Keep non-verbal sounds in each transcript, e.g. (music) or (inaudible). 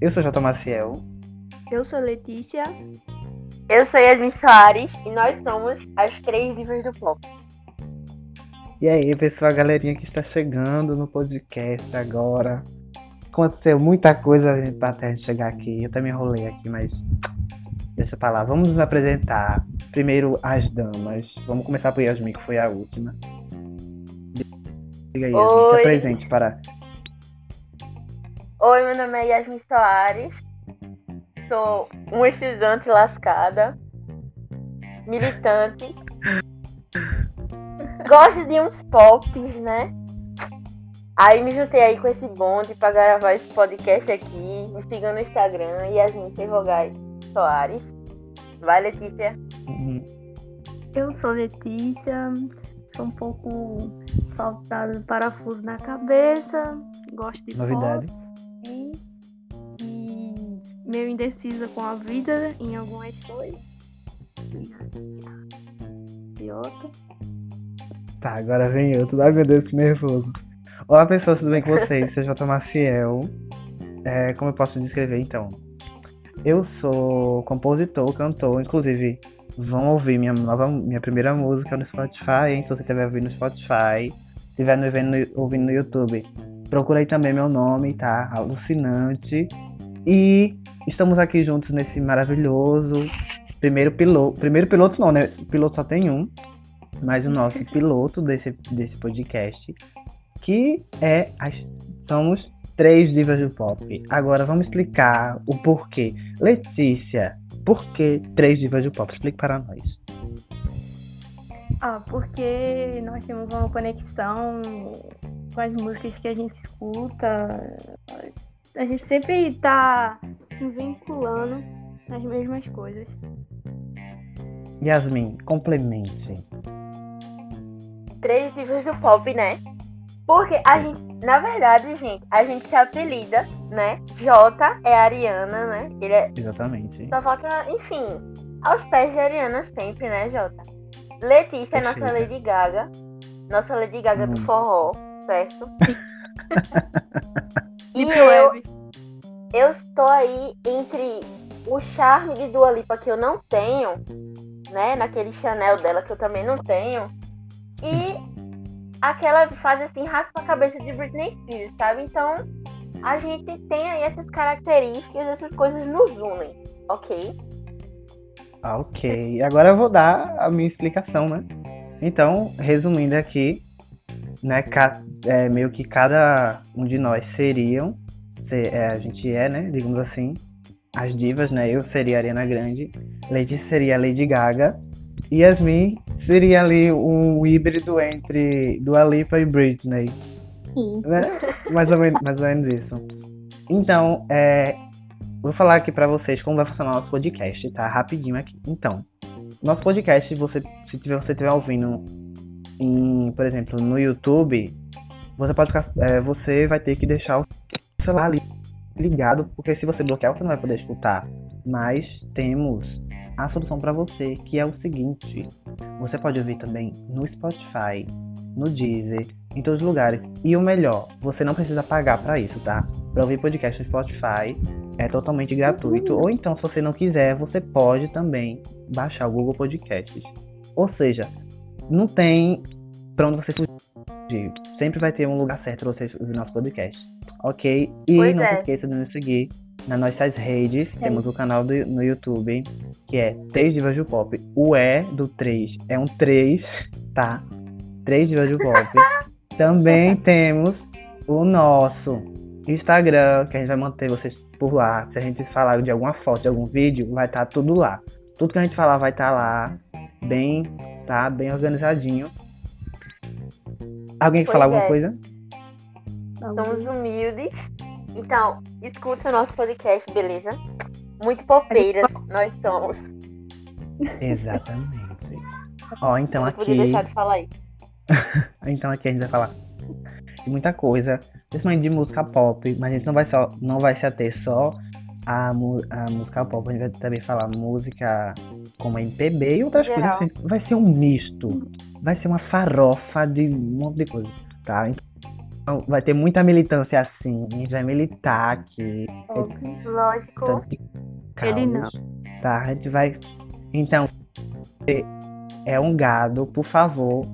Eu sou J. Maciel. Eu sou Letícia. Eu sou Yasmin Soares e nós somos as três divas do pop. E aí, pessoal, a galerinha que está chegando no podcast agora. Aconteceu muita coisa até a gente chegar aqui. Eu também enrolei aqui, mas deixa pra lá. Vamos nos apresentar. Primeiro, as damas. Vamos começar por Yasmin, que foi a última. Diga aí, Yasmin, se Oi. apresente para. Oi, meu nome é Yasmin Soares. Sou uma estudante lascada, militante. (laughs) Gosto de uns pops, né? Aí me juntei aí com esse bonde pra gravar esse podcast aqui. Me sigam no Instagram, Yasmin Ferrogai Soares. Vai, Letícia. Uhum. Eu sou Letícia. Sou um pouco faltado de parafuso na cabeça. Gosto de Novidade. pop. E meio indecisa com a vida em algumas coisas. E outra. Tá, agora vem eu. Ai meu Deus, que nervoso. Olá pessoas, tudo bem com vocês? Sou J. Maciel. É, como eu posso descrever então? Eu sou compositor, cantor, inclusive vão ouvir minha nova, minha primeira música no Spotify, hein? Se você estiver ouvindo no Spotify, se estiver no- vendo ouvindo no YouTube, procura aí também meu nome, tá? Alucinante. E estamos aqui juntos nesse maravilhoso primeiro piloto. Primeiro piloto não, né? Piloto só tem um mas o nosso (laughs) piloto desse, desse podcast, que é as, somos três divas do pop. Agora vamos explicar o porquê. Letícia, por que três divas do pop? Explique para nós. Ah, porque nós temos uma conexão com as músicas que a gente escuta. A gente sempre tá se vinculando nas mesmas coisas. Yasmin, complemente. três divas do pop, né? Porque a gente, na verdade, gente, a gente se apelida, né? Jota é a Ariana, né? Ele é. Exatamente. Só falta, enfim, aos pés de Ariana sempre, né, Jota? Letícia é nossa. Lady Gaga. Nossa Lady Gaga do Hum. forró, certo? (laughs) e eu, eu estou aí entre o charme de Dua Lipa que eu não tenho, né? Naquele Chanel dela que eu também não tenho. E aquela faz assim, raspa a cabeça de Britney Spears, sabe? Então a gente tem aí essas características, essas coisas nos unem, ok? Ah, ok. Agora eu vou dar a minha explicação, né? Então, resumindo aqui, né, é, meio que cada um de nós seriam, se- é, a gente é, né, digamos assim, as divas, né? Eu seria a Ariana Grande, Lady seria a Lady Gaga, e Yasmin seria ali um híbrido entre Dua Lipa e Britney, né? Mais ou menos, mais ou menos isso. Então, é, vou falar aqui pra vocês como vai funcionar o nosso podcast, tá? Rapidinho aqui. Então, nosso podcast, você, se tiver, você estiver ouvindo, em, por exemplo, no YouTube, você pode ficar, é, você vai ter que deixar o celular ligado, porque se você bloquear, você não vai poder escutar. Mas temos a solução pra você, que é o seguinte: você pode ouvir também no Spotify, no Deezer, em todos os lugares. E o melhor, você não precisa pagar pra isso, tá? Pra ouvir podcast no Spotify é totalmente gratuito. Ou então, se você não quiser, você pode também baixar o Google Podcasts. Ou seja, não tem pra onde você fugir. Sempre vai ter um lugar certo pra você ouvir nosso podcast. Ok? E Pois não é. se esqueça de nos seguir nas nossas redes. Temos o canal do, no YouTube, que é 3 Divas do Pop. O E do 3 é um 3, tá? 3 Divas do Pop. (laughs) Também temos o nosso Instagram, que a gente vai manter vocês por lá. Se a gente falar de alguma foto, de algum vídeo, vai estar tudo lá. Tudo que a gente falar vai estar lá, bem, tá? Bem organizadinho. Alguém quer falar alguma é. coisa? Somos humildes. Então, escuta o nosso podcast, beleza? Muito popeiras (laughs) nós somos. Exatamente. (laughs) Ó, então não aqui. podia deixar de falar isso. (laughs) Então aqui a gente vai falar de muita coisa, principalmente de música pop, mas a gente não vai, só, não vai se ater só à música pop, a gente vai também falar música como MPB e outras Geral. coisas. assim. Vai ser um misto, vai ser uma farofa de um monte de coisa, tá? Então, vai ter muita militância assim. A gente vai militar aqui. Lógico. De Ele não. caos, Tá? A gente vai. Então, você é um gado, por favor,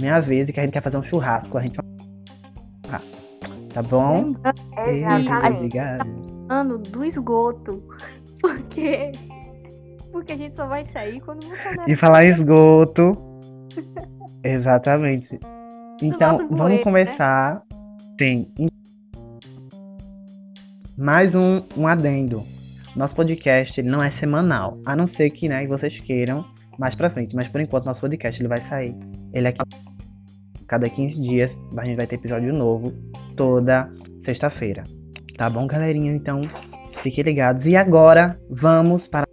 me avise que a gente quer fazer um churrasco. A gente vai. Ah, Tá bom? Exatamente. Ano do esgoto. Porque. Porque a gente só vai sair quando Bolsonaro. E falar esgoto. Exatamente. (laughs) Então, vamos bueiro, né? Tem mais um, um adendo. Nosso podcast não é semanal, a não ser que né, vocês queiram mais pra frente. Mas por enquanto, nosso podcast ele vai sair. Ele é cada 15 dias. A gente vai ter episódio novo toda sexta-feira. Tá bom, galerinha? Então, fiquem ligados. E agora, vamos para.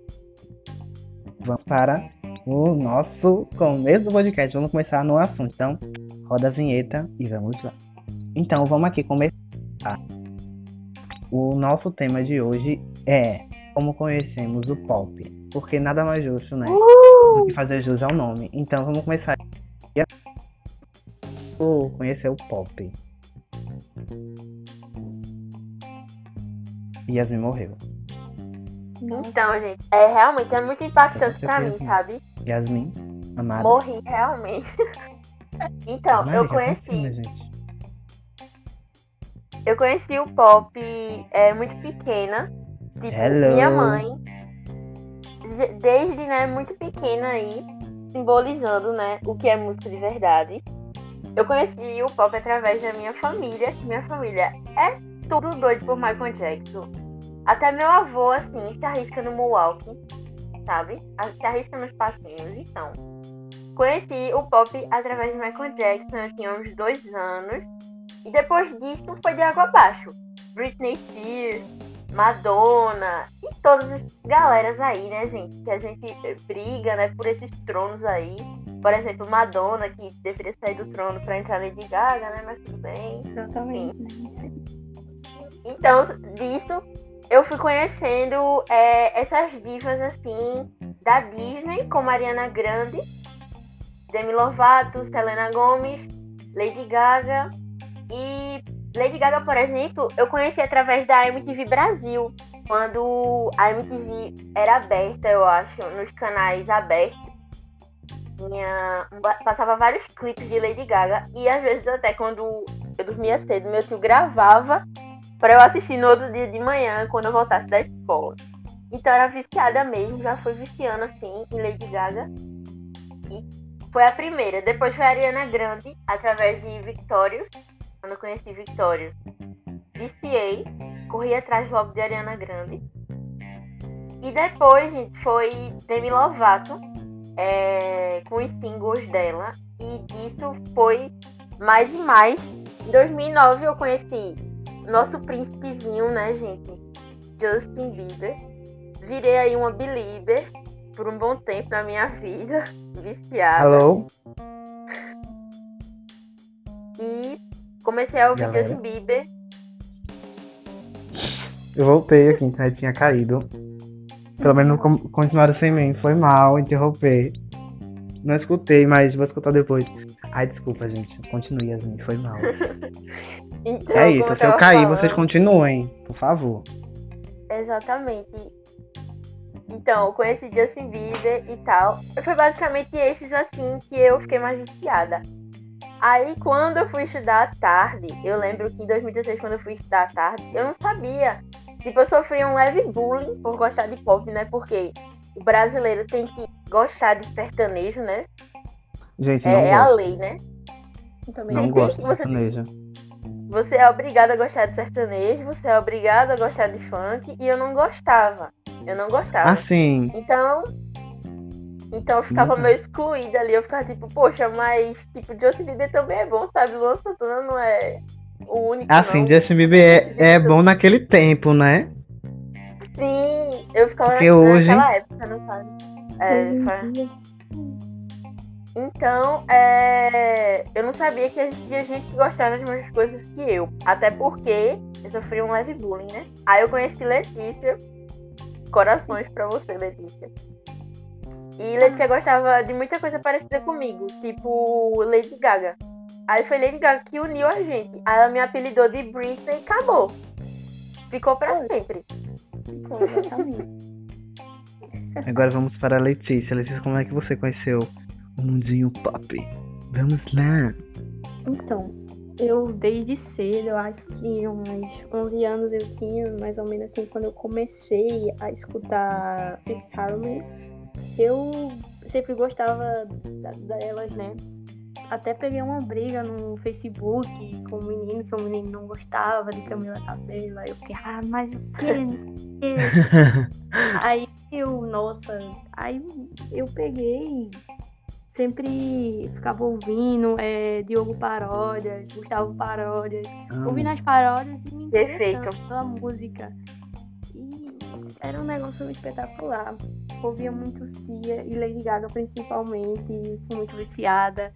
Vamos para o nosso começo do podcast. Vamos começar no assunto. Então, roda a vinheta e vamos lá. Então, vamos aqui começar. O nosso tema de hoje é como conhecemos o pop. Porque nada mais justo, né? Do que fazer jus ao nome. Então, vamos começar. O conhecer o pop. Yasmin morreu. Então, gente, é realmente é muito impactante pra mim, certeza. sabe? Yasmin, amada. Morri, realmente. (laughs) Então, eu conheci? Eu conheci o pop é, muito pequena. Tipo, Hello. minha mãe, desde né, muito pequena aí, simbolizando né, o que é música de verdade. Eu conheci o pop através da minha família, que minha família é tudo doido por Michael Jackson. Até meu avô, assim, se arrisca no Moonwalk, sabe? Se arrisca nos passinhos, então. Conheci o pop através de Michael Jackson, eu tinha uns dois anos. E depois disso foi de água abaixo. Britney Spears, Madonna e todas as galeras aí, né, gente? Que a gente briga, né, por esses tronos aí. Por exemplo, Madonna, que deveria sair do trono pra entrar Lady Gaga, né? Mas tudo bem. Exatamente. Então, disso, eu fui conhecendo é, essas divas, assim, da Disney, como Ariana Grande, Demi Lovato, Selena Gomez, Lady Gaga. E Lady Gaga, por exemplo, eu conheci através da MTV Brasil, quando a MTV era aberta, eu acho, nos canais abertos. Tinha, passava vários clipes de Lady Gaga e às vezes até quando eu dormia cedo, meu tio gravava para eu assistir no outro dia de manhã, quando eu voltasse da escola. Então era viciada mesmo, já fui viciando assim em Lady Gaga. E foi a primeira. Depois foi a Ariana Grande, através de Victorious. Quando eu conheci Victorious, viciei, corri atrás logo de Ariana Grande. E depois, gente, foi Demi Lovato, é, com os singles dela. E disso foi mais e mais. Em 2009 eu conheci nosso príncipezinho, né, gente? Justin Bieber. Virei aí uma belieber por um bom tempo na minha vida, (laughs) viciada. Alô? E comecei a ouvir Galera. Justin Bieber. Eu voltei aqui, a internet tinha caído. Pelo menos continuaram sem mim. Foi mal interromper. Não escutei, mas vou escutar depois. Ai, desculpa, gente. Continue, Yasmin. Foi mal. (laughs) Então, É isso. Se eu cair, falando- vocês continuem. Por favor. Exatamente. Então, eu conheci Justin Bieber e tal. Foi basicamente esses assim que eu fiquei mais viciada. Aí, quando eu fui estudar à tarde, eu lembro que em 2016, quando eu fui estudar à tarde, eu não sabia. Tipo, eu sofri um leve bullying por gostar de pop, né? Porque o brasileiro tem que gostar de sertanejo, né? Gente, não É, é a lei, né? Eu também Não gosto que de você- sertanejo. Você é obrigado a gostar de sertanejo, você é obrigado a gostar de funk, e eu não gostava. Eu não gostava. Assim, Então. Então eu ficava Uhum. meio excluída ali. Eu ficava tipo, poxa, mas tipo, Justin Bieber também é bom, sabe? Luan Santana não é o único. assim, não. Justin Bieber é, é bom naquele tempo, né? Sim, eu ficava Porque na, hoje- naquela época, não sabe? É, Então, é, eu não sabia que existia gente que gostava das mesmas coisas que eu. Até porque eu sofri um leve bullying, né? Aí eu conheci Letícia. Corações pra você, Letícia. E Letícia gostava de muita coisa parecida comigo, tipo Lady Gaga. Aí foi Lady Gaga que uniu a gente. Aí ela me apelidou de Britney e acabou. Ficou pra sempre. Ficou, exatamente. Agora vamos para a Letícia. Letícia, como é que você conheceu o mundinho pop? Vamos lá. Então, eu desde cedo, eu acho que uns 11 anos eu tinha, mais ou menos assim, quando eu comecei a escutar Pete Carmen, eu sempre gostava delas, né? Até peguei uma briga no Facebook com um menino, que o menino não gostava de Camila Cabello. Aí eu fiquei, ah, mas o quê? Quê. (laughs) Aí eu, nossa, aí eu peguei, sempre ficava ouvindo é, Diogo Paródias, Gustavo Paródias, Amo. ouvindo as paródias e me Perfeito. interessando pela música. Era um negócio espetacular. Ouvia muito Cia e Lady Gaga principalmente, fui muito viciada.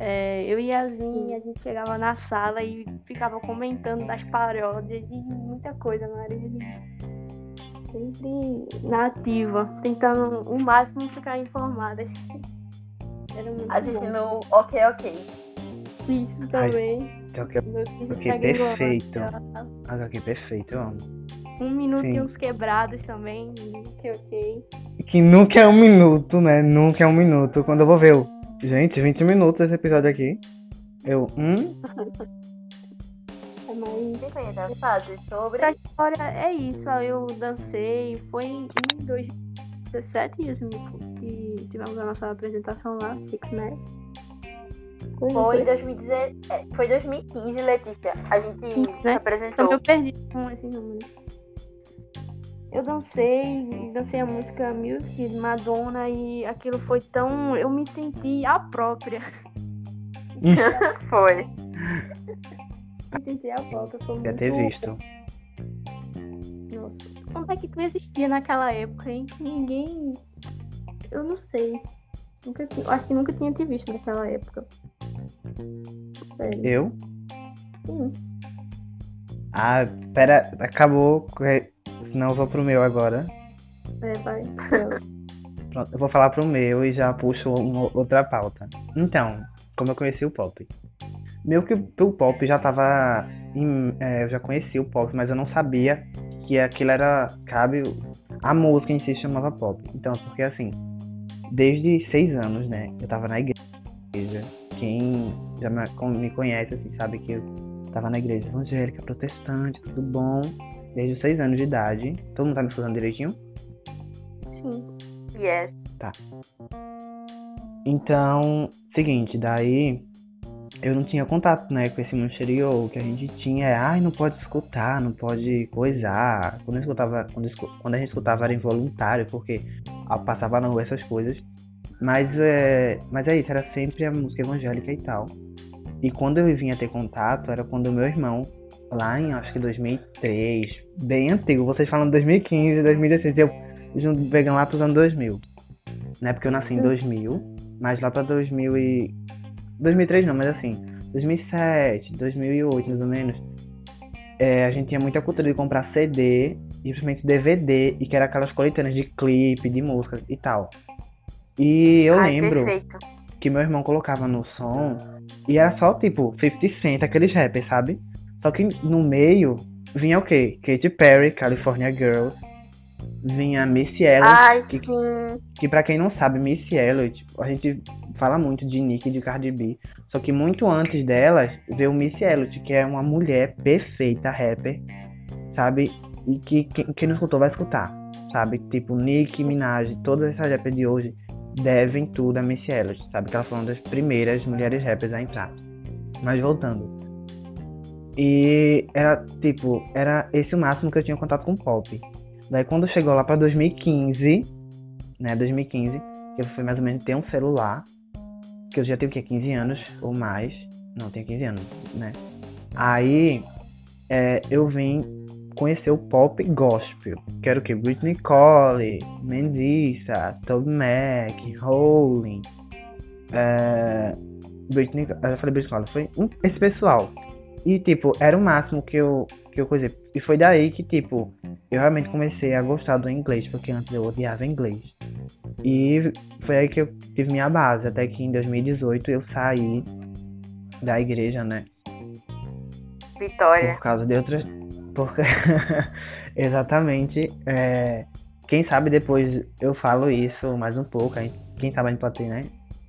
É, eu e Yasmin, a gente chegava na sala e ficava comentando das paródias e muita coisa, Maria. Sempre na ativa, tentando o máximo ficar informada. Era muito bom. Assistindo Ok Ok. Isso também. Então, filho ok, igual, perfeito. tá? Ah, ok, perfeito, eu amo. Um minuto Sim. e uns quebrados também. Ok, ok. Que nunca é um minuto, né? Nunca é um minuto. Quando eu vou ver o. Gente, 20 minutos esse episódio aqui. Eu. Hum? (laughs) É conhece as fases sobre. Pra história é isso. ó, Eu dancei. Foi em 2017 isso, que tivemos a nossa apresentação lá, Six Mass. Foi, em foi. 2010 é, foi 2015, Letícia. A gente Sim, né? apresentou. Eu perdi com esse número. Eu dancei, dancei a música Music de Madonna e aquilo foi tão. Eu me senti a própria. (laughs) Foi. me senti a própria. Foi Já muito... ter visto. Nossa. Como é que tu existia naquela época, hein? Que ninguém. Eu não sei. Nunca, acho que nunca tinha te visto naquela época. Sério. Eu? Sim. Ah, pera, acabou. Senão eu vou pro meu agora. É, vai. Pronto, eu vou falar pro meu e já puxo uma outra pauta. Então, como eu conheci o pop? Meio que o pop já tava. em- é, eu já conhecia o pop, mas eu não sabia que aquilo era. Cabe. A música em si chamava pop. Então, porque assim, desde seis anos, né? Eu tava na igreja. Quem já me conhece, assim, sabe que eu tava na igreja evangélica, protestante, tudo bom. Desde os seis anos de idade. Todo mundo tá me escutando direitinho? Sim. Yes. Então, seguinte, daí eu não tinha contato, né, com esse mundo exterior. O que a gente tinha é, ai, não pode escutar, não pode coisar. Quando, eu escutava, quando, quando a gente escutava era involuntário, porque passava na rua essas coisas. Mas é, mas é isso, era sempre a música evangélica e tal. E quando eu vinha ter contato, era quando o meu irmão, lá em acho que 2003, bem antigo, vocês falam 2015, 2016, eu pegando lá pros anos 2000. Né, porque eu nasci em 2000. Mas lá pra 2000 e... 2003 não, mas assim, 2007, 2008 mais ou menos, é, a gente tinha muita cultura de comprar CD, e principalmente DVD, e que era aquelas coletâneas de clipe, de músicas e tal. E eu Ai, lembro perfeito. que meu irmão colocava no som, e era só tipo 50 Cent, aqueles rappers, sabe? Só que no meio vinha o quê? Katy Perry, California Girls, vinha Missy Elliott, Ai, que- sim. que pra quem não sabe, Missy Elliott, a gente fala muito de Nicki e de Cardi B, só que muito antes delas veio Missy Elliott, que é uma mulher perfeita, rapper, sabe? E que quem, quem não escutou vai escutar, sabe? Tipo, Nicki Minaj, todas essas rappers de hoje devem tudo a Missy Elliott, sabe? Que ela foi uma das primeiras mulheres rappers a entrar. Mas voltando. E era, tipo, era esse o máximo que eu tinha contato com pop. Daí quando chegou lá pra 2015, né, 2015, que eu fui mais ou menos ter um celular, que eu já tenho o quê? 15 anos ou mais. Não, tenho 15 anos, né? Aí é, eu vim conhecer o pop gospel, que era o? Britney Cole, Mendissa, Toby Mac, Rowling, é, Britney, eu falei Britney Cole, foi esse pessoal. E tipo, era o máximo que eu, que eu conheci. E foi daí que, tipo, eu realmente comecei a gostar do inglês, porque antes eu odiava inglês. E foi aí que eu tive minha base, até que em 2018 eu saí da igreja, né? Vitória. Por causa de outras. Por... (laughs) Exatamente. É... Quem sabe depois eu falo isso mais um pouco. Quem sabe a gente pode ter, né?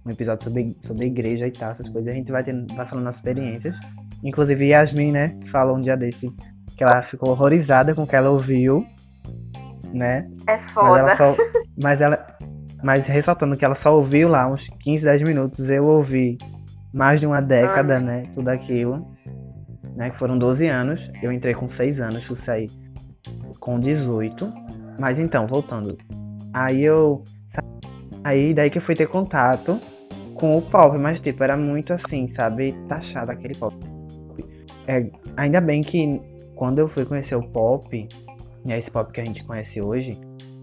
Um episódio sobre, sobre igreja e tal, essas coisas. A gente vai, ter, vai falando as experiências. Inclusive Yasmin, né? Falou um dia desse que ela ficou horrorizada com o que ela ouviu, né? É foda. Mas ela, só, (laughs) mas ela, mas ressaltando que ela só ouviu lá uns 15, 10 minutos, eu ouvi mais de uma década, Anos. né? Tudo aquilo. Né, que foram 12 anos. Eu entrei com 6 anos, fui sair com 18. Mas então, voltando. Aí eu. Aí daí que eu fui ter contato com o pop, mas tipo, era muito assim, sabe? Taxado aquele pop. É, ainda bem que quando eu fui conhecer o pop, né, esse pop que a gente conhece hoje,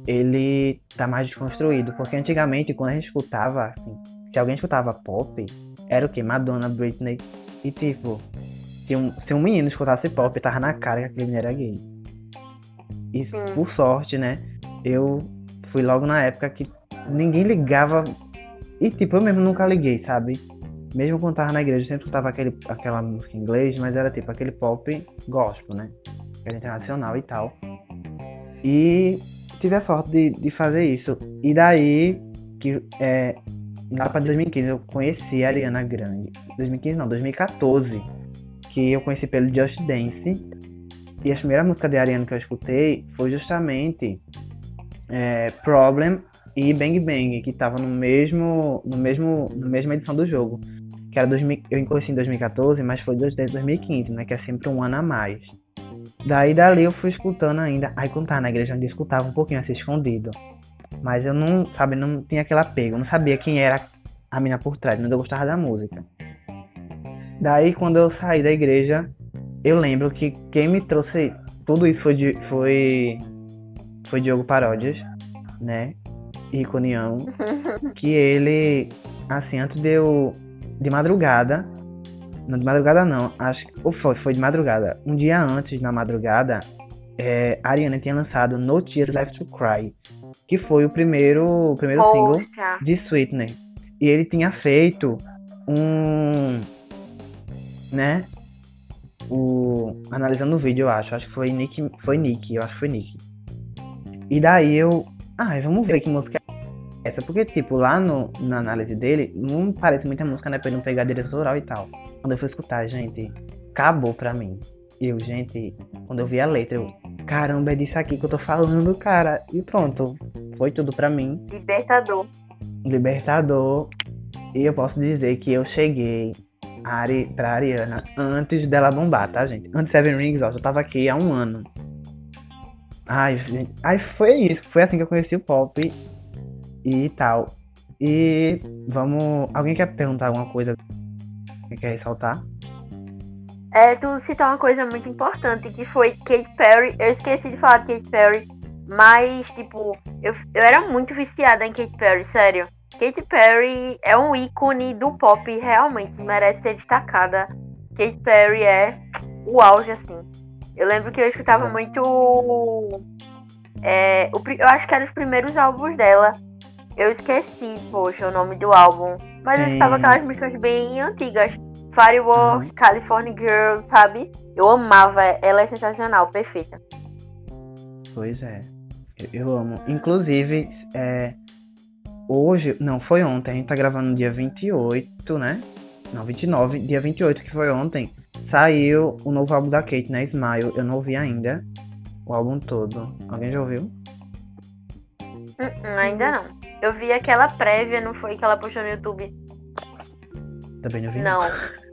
ele tá mais desconstruído. Porque antigamente, quando a gente escutava, assim, se alguém escutava pop, era o que? Madonna, Britney. E tipo, se um, se um menino escutasse pop, tava na cara que aquele menino era gay. E Sim. por sorte, né? Eu fui logo na época que ninguém ligava. E tipo, eu mesmo nunca liguei, sabe? Mesmo quando tava na igreja, eu sempre escutava aquele, aquela música em inglês, mas era tipo aquele pop gospel, né? Era internacional e tal. E tive a sorte de, de fazer isso. E daí, que é, lá pra 2015 eu conheci a Ariana Grande. 2015 não, 2014. Que eu conheci pelo Just Dance. E a primeira música de Ariana que eu escutei foi justamente é, Problem e Bang Bang, que tava no mesmo, no mesmo, na mesma edição do jogo. Que era 2000, eu conheci em 2014, mas foi desde 2015, né? Que é sempre um ano a mais. Daí dali eu fui escutando ainda. Aí quando tava na igreja, eu ainda escutava um pouquinho assim escondido. Mas eu não, sabe, não tinha aquele apego. Eu não sabia quem era a mina por trás, mas eu gostava da música. Daí quando eu saí da igreja, eu lembro que quem me trouxe tudo isso foi, de, foi, foi Diogo Paródias, né? Iconião. (laughs) que ele, assim, antes de eu. De madrugada. Não, de madrugada não. Acho que. Ou foi, foi de madrugada. Um dia antes, na madrugada, é, a Ariana tinha lançado No Tears Left to Cry. Que foi o primeiro, o primeiro single de Sweetener. E ele tinha feito um. Né? O. Analisando o vídeo, eu acho. Acho que foi Nick. Foi Nick, eu acho que foi Nick. E daí eu. Ah, vamos ver que música essa. Porque, tipo, lá no, na análise dele, não parece muita música, né? Pra ele não pegar direito autoral e tal. Quando eu fui escutar, gente, acabou pra mim. Eu, gente, quando eu vi a letra, eu. Caramba, é disso aqui que eu tô falando, cara. E pronto. Foi tudo pra mim Libertador. libertador. E eu posso dizer que eu cheguei a Ari, pra Ariana antes dela bombar, tá, gente? Antes de Seven Rings, ó, eu tava aqui há um ano. Ai, gente. Ai, foi isso. Foi assim que eu conheci o pop e tal. E vamos. Alguém quer perguntar alguma coisa que quer ressaltar? É, tu citou uma coisa muito importante, que foi Katy Perry. Eu esqueci de falar de Katy Perry, mas, tipo, eu, eu era muito viciada em Katy Perry, sério. Katy Perry é um ícone do pop, realmente, merece ser destacada. Katy Perry é o auge, assim. Eu lembro que eu escutava É. muito. é, o eu acho que eram os primeiros álbuns dela. Eu esqueci, poxa, o nome do álbum. Mas eu Sim. escutava aquelas músicas bem antigas. Firework, Uhum. California Girls, sabe? Eu amava, ela é sensacional, perfeita. Pois é. Eu, eu amo. Inclusive, é, hoje, não, foi ontem, a gente tá gravando no dia 28, né? Não, 29, dia 28, que foi ontem, saiu o novo álbum da Kate, né? Smile. Eu não ouvi ainda o álbum todo. Alguém já ouviu? Hum, hum, ainda não. Eu vi aquela prévia, não foi que ela postou no YouTube? Também não ouvi. Não.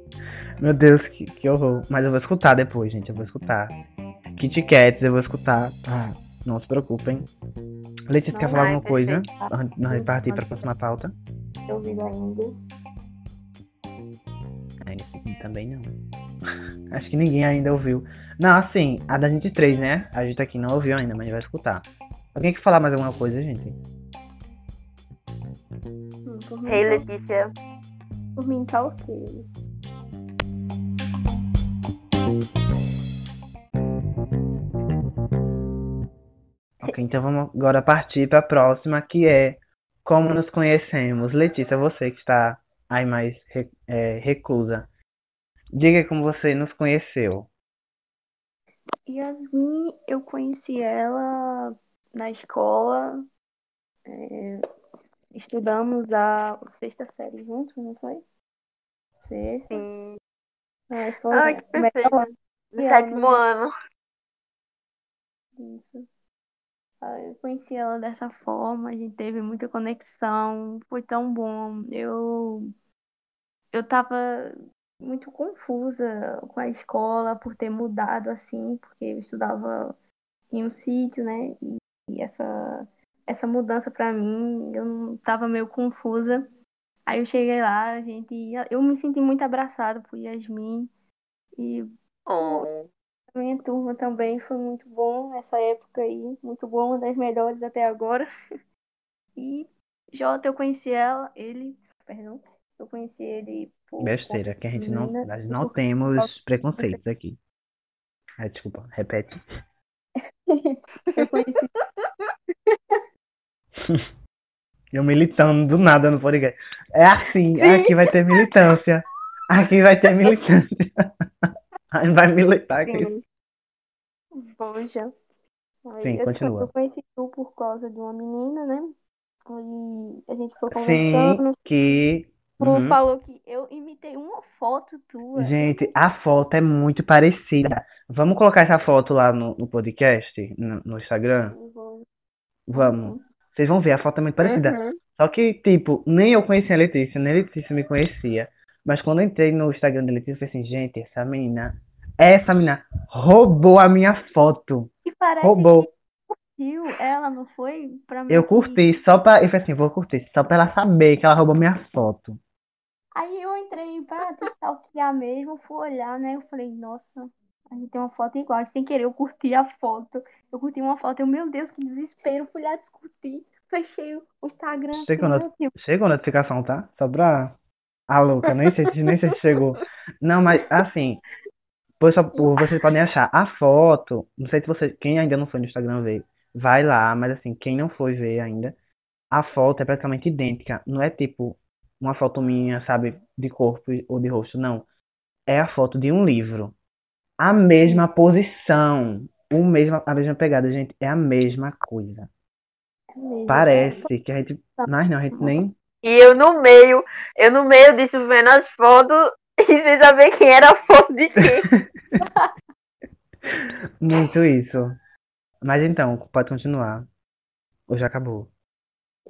(laughs) Meu Deus, que, que horror. Mas eu vou escutar depois, gente. Eu vou escutar. Kit Kats, eu vou escutar. Ah, não se preocupem. Letícia, Não quer falar alguma coisa? perfeito. Antes de nós partir para a próxima pauta? ouvido ainda. É, também não. (laughs) Acho que ninguém ainda ouviu. Não, assim, a da gente três, né? A gente aqui não ouviu ainda, mas vai escutar. Alguém quer falar mais alguma coisa, gente? Por, mim, Ei, tá, Letícia. por mim tá ok. Ok, então vamos agora partir para a próxima, que é Como nos conhecemos. Letícia, você que está aí mais é, reclusa. Diga como você nos conheceu. Yasmin, eu conheci ela na escola. é, estudamos a sexta série juntos, não foi? Sexta. Sim. Na escola. Ai, que perfeito. E sétimo ano. Isso. Eu conheci ela dessa forma, a gente teve muita conexão, foi tão bom. Eu eu tava muito confusa com a escola por ter mudado assim, porque eu estudava em um sítio, né? E, e essa essa mudança pra mim, eu não tava meio confusa. Aí eu cheguei lá, a gente, eu me senti muito abraçada por Yasmin e Oh. a minha turma também foi muito bom essa época aí, muito bom, uma das melhores até agora. (laughs) E Jota, eu conheci ela, ele, perdão, eu conheci ele por Besteira, que a gente não, nós não por- temos preconceitos aqui. Ai, desculpa, repete. (laughs) eu conheci (laughs) Eu militando do nada no podcast. É assim, aqui vai ter militância. Aqui vai ter militância. (laughs) Aí vai militar aqui. Sim. Poxa. Aí Sim, eu, continua. eu conheci tu por causa de uma menina, né? Aí a gente foi Sim, conversando. que. Tu Uhum. falou que eu imitei uma foto tua. Gente, a foto é muito parecida. Vamos colocar essa foto lá no, no podcast, no, no Instagram? Vou- Vamos. Vocês vão ver, a foto é muito parecida. Uhum. Só que, tipo, nem eu conhecia a Letícia, nem a Letícia me conhecia. Mas quando eu entrei no Instagram da Letícia, eu falei assim, gente, essa menina, essa menina roubou a minha foto. E parece Roubou. que curtiu ela, não foi? Pra mim Eu curti só pra. Eu falei assim, vou curtir, só pra ela saber que ela roubou minha foto. Aí eu entrei pra te stalkear mesmo, fui olhar, né? Eu falei, nossa, a gente tem uma foto igual. Sem querer, eu curti a foto. Eu curti uma foto, eu, meu Deus, que desespero. Fui lá discutir, fechei o Instagram. Chegou assim, tipo, Chegou a notificação, tá? Só pra. A louca, nem sei, se- nem sei se chegou. Não, mas assim, pois só, vocês podem achar a foto. Não sei se você, quem ainda não foi no Instagram ver, vai lá, mas assim, quem não foi ver ainda, a foto é praticamente idêntica. Não é tipo uma foto minha, sabe, de corpo ou de rosto, não. É a foto de um livro. A mesma posição, o mesmo, a mesma pegada, gente, é a mesma coisa. é mesmo. Parece que a gente, mas não, a gente nem E eu no meio, eu no meio disso vendo as fotos (laughs) e sem saber quem era a foto de quem. (laughs) Muito isso. Mas então, pode continuar. Ou já acabou?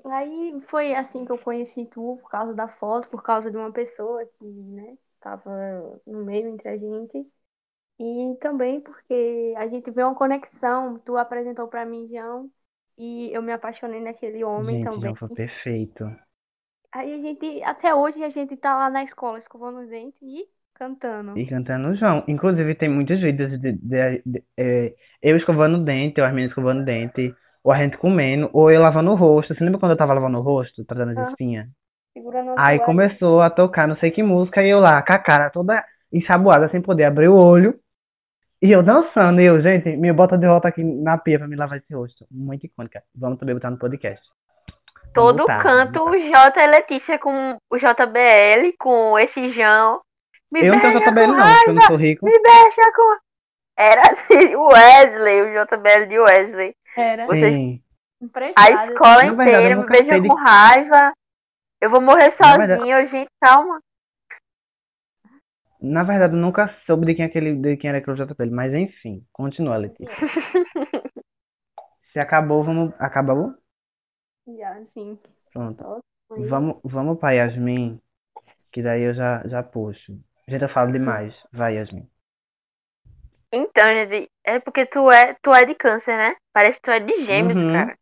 Aí foi assim que eu conheci tu, por causa da foto, por causa de uma pessoa que, né, tava no meio entre a gente. E também porque a gente vê uma conexão, tu apresentou pra mim João, e eu me apaixonei naquele homem Gente, também. João foi perfeito. Aí a gente, até hoje a gente tá lá na escola escovando os dentes e cantando. E cantando o João. Inclusive, tem muitos vídeos de, de- de- é, eu escovando o dente, ou as meninas escovando o dente, ou a gente comendo, ou eu lavando o rosto. Você lembra quando eu tava lavando o rosto, tratando as Aham. espinhas? Aí começou a tocar não sei que música, e eu lá, com a cara toda ensaboada, sem poder abrir o olho. E eu dançando, e eu, gente, me bota de volta aqui na pia pra me lavar esse rosto. Muito icônica. Vamos também botar no podcast. Todo botar, canto, o J e Letícia com o JBL, com esse João. Me Eu não tenho beija JBL com não, porque eu não sou rico. Me beija com. Era assim, o Wesley, o JBL de Wesley. Era Vocês- Sim. A escola verdade, inteira eu me beija sei de- com raiva. Eu vou morrer Na verdade- sozinho, gente, calma. Na verdade, eu nunca soube de quem, é aquele, de quem era aquele JBL, mas enfim, continua, Letícia. (laughs) Se acabou, vamos. Acabou? Já, assim. Pronto. Foi- Vamos, vamos pra Yasmin, que daí eu já, já puxo. Gente, eu falo demais. Vai, Yasmin. Então, é porque tu é, tu é de câncer, né? Parece que tu é de gêmeos, Uhum. cara.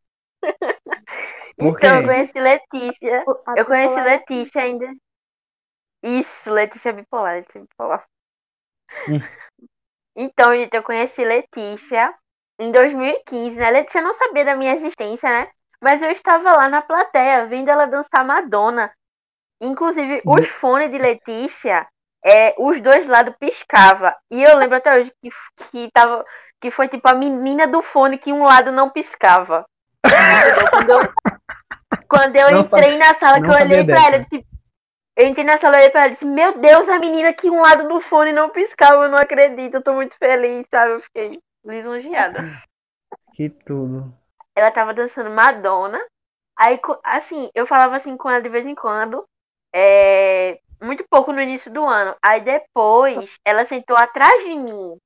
Por Então, eu conheci Letícia. Eu conheci Letícia ainda. Isso, Letícia bipolar, Letícia bipolar. Hum. Então, gente, eu conheci Letícia em 2015, né? Letícia não sabia da minha existência, né? Mas eu estava lá na plateia, vendo ela dançar Madonna. Inclusive, Hum. os fones de Letícia, é, os dois lados piscava. E eu lembro até hoje que, que, tava, que foi tipo a menina do fone que um lado não piscava. (laughs) Quando eu, quando eu entrei na sala, que eu olhei pra dessa. ela, eu disse, Eu entrei na sala e ela disse, meu Deus, a menina aqui um lado do fone não piscava, eu não acredito, eu tô muito feliz, sabe? Eu fiquei lisonjeada. Que tudo. Ela tava dançando Madonna. Aí, assim, eu falava assim com ela de vez em quando. é, muito pouco no início do ano. Aí depois ela sentou atrás de mim.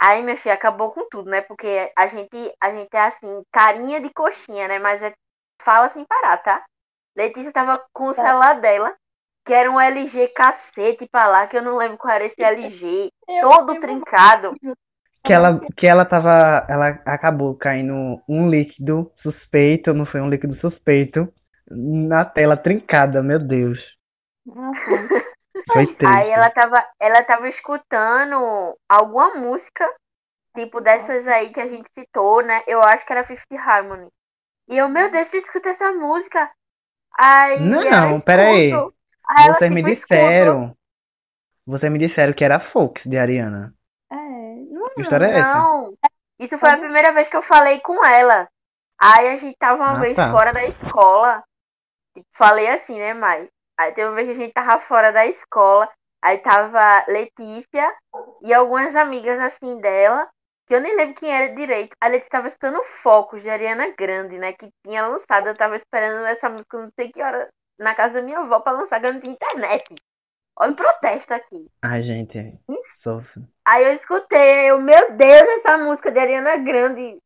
Aí minha filha acabou com tudo, né? Porque a gente, a gente é assim, carinha de coxinha, né? Mas é, fala sem parar, tá? Letícia tava com o celular dela, que era um LG cacete pra lá, que eu não lembro qual era esse LG, todo trincado. Que ela, que ela tava. Ela acabou caindo um líquido suspeito, não foi um líquido suspeito, na tela trincada, meu Deus. (laughs) Foi triste. Aí ela tava, ela tava escutando alguma música, tipo dessas aí que a gente citou, né? Eu acho que era Fifth Harmony. E eu, meu Deus, você escuta essa música? Aí Não, ela peraí. escuta. Aí ela, Vocês me disseram. Vocês me disseram que era Fox de Ariana. É, não, Que história é essa? Não, isso foi a primeira vez que eu falei com ela. Aí a gente tava uma Ah, vez tá. fora da escola. Falei assim, né, Mai? Aí teve uma vez que a gente tava fora da escola. Aí tava Letícia e algumas amigas assim dela. Que eu nem lembro quem era direito. A Letícia tava escutando Focos de Ariana Grande, né? Que tinha lançado. Eu tava esperando essa música não sei que hora na casa da minha avó pra lançar, que não tinha internet. Olha o protesto aqui. Ai, gente. Sofro. Aí eu escutei, eu, meu Deus, essa música de Ariana Grande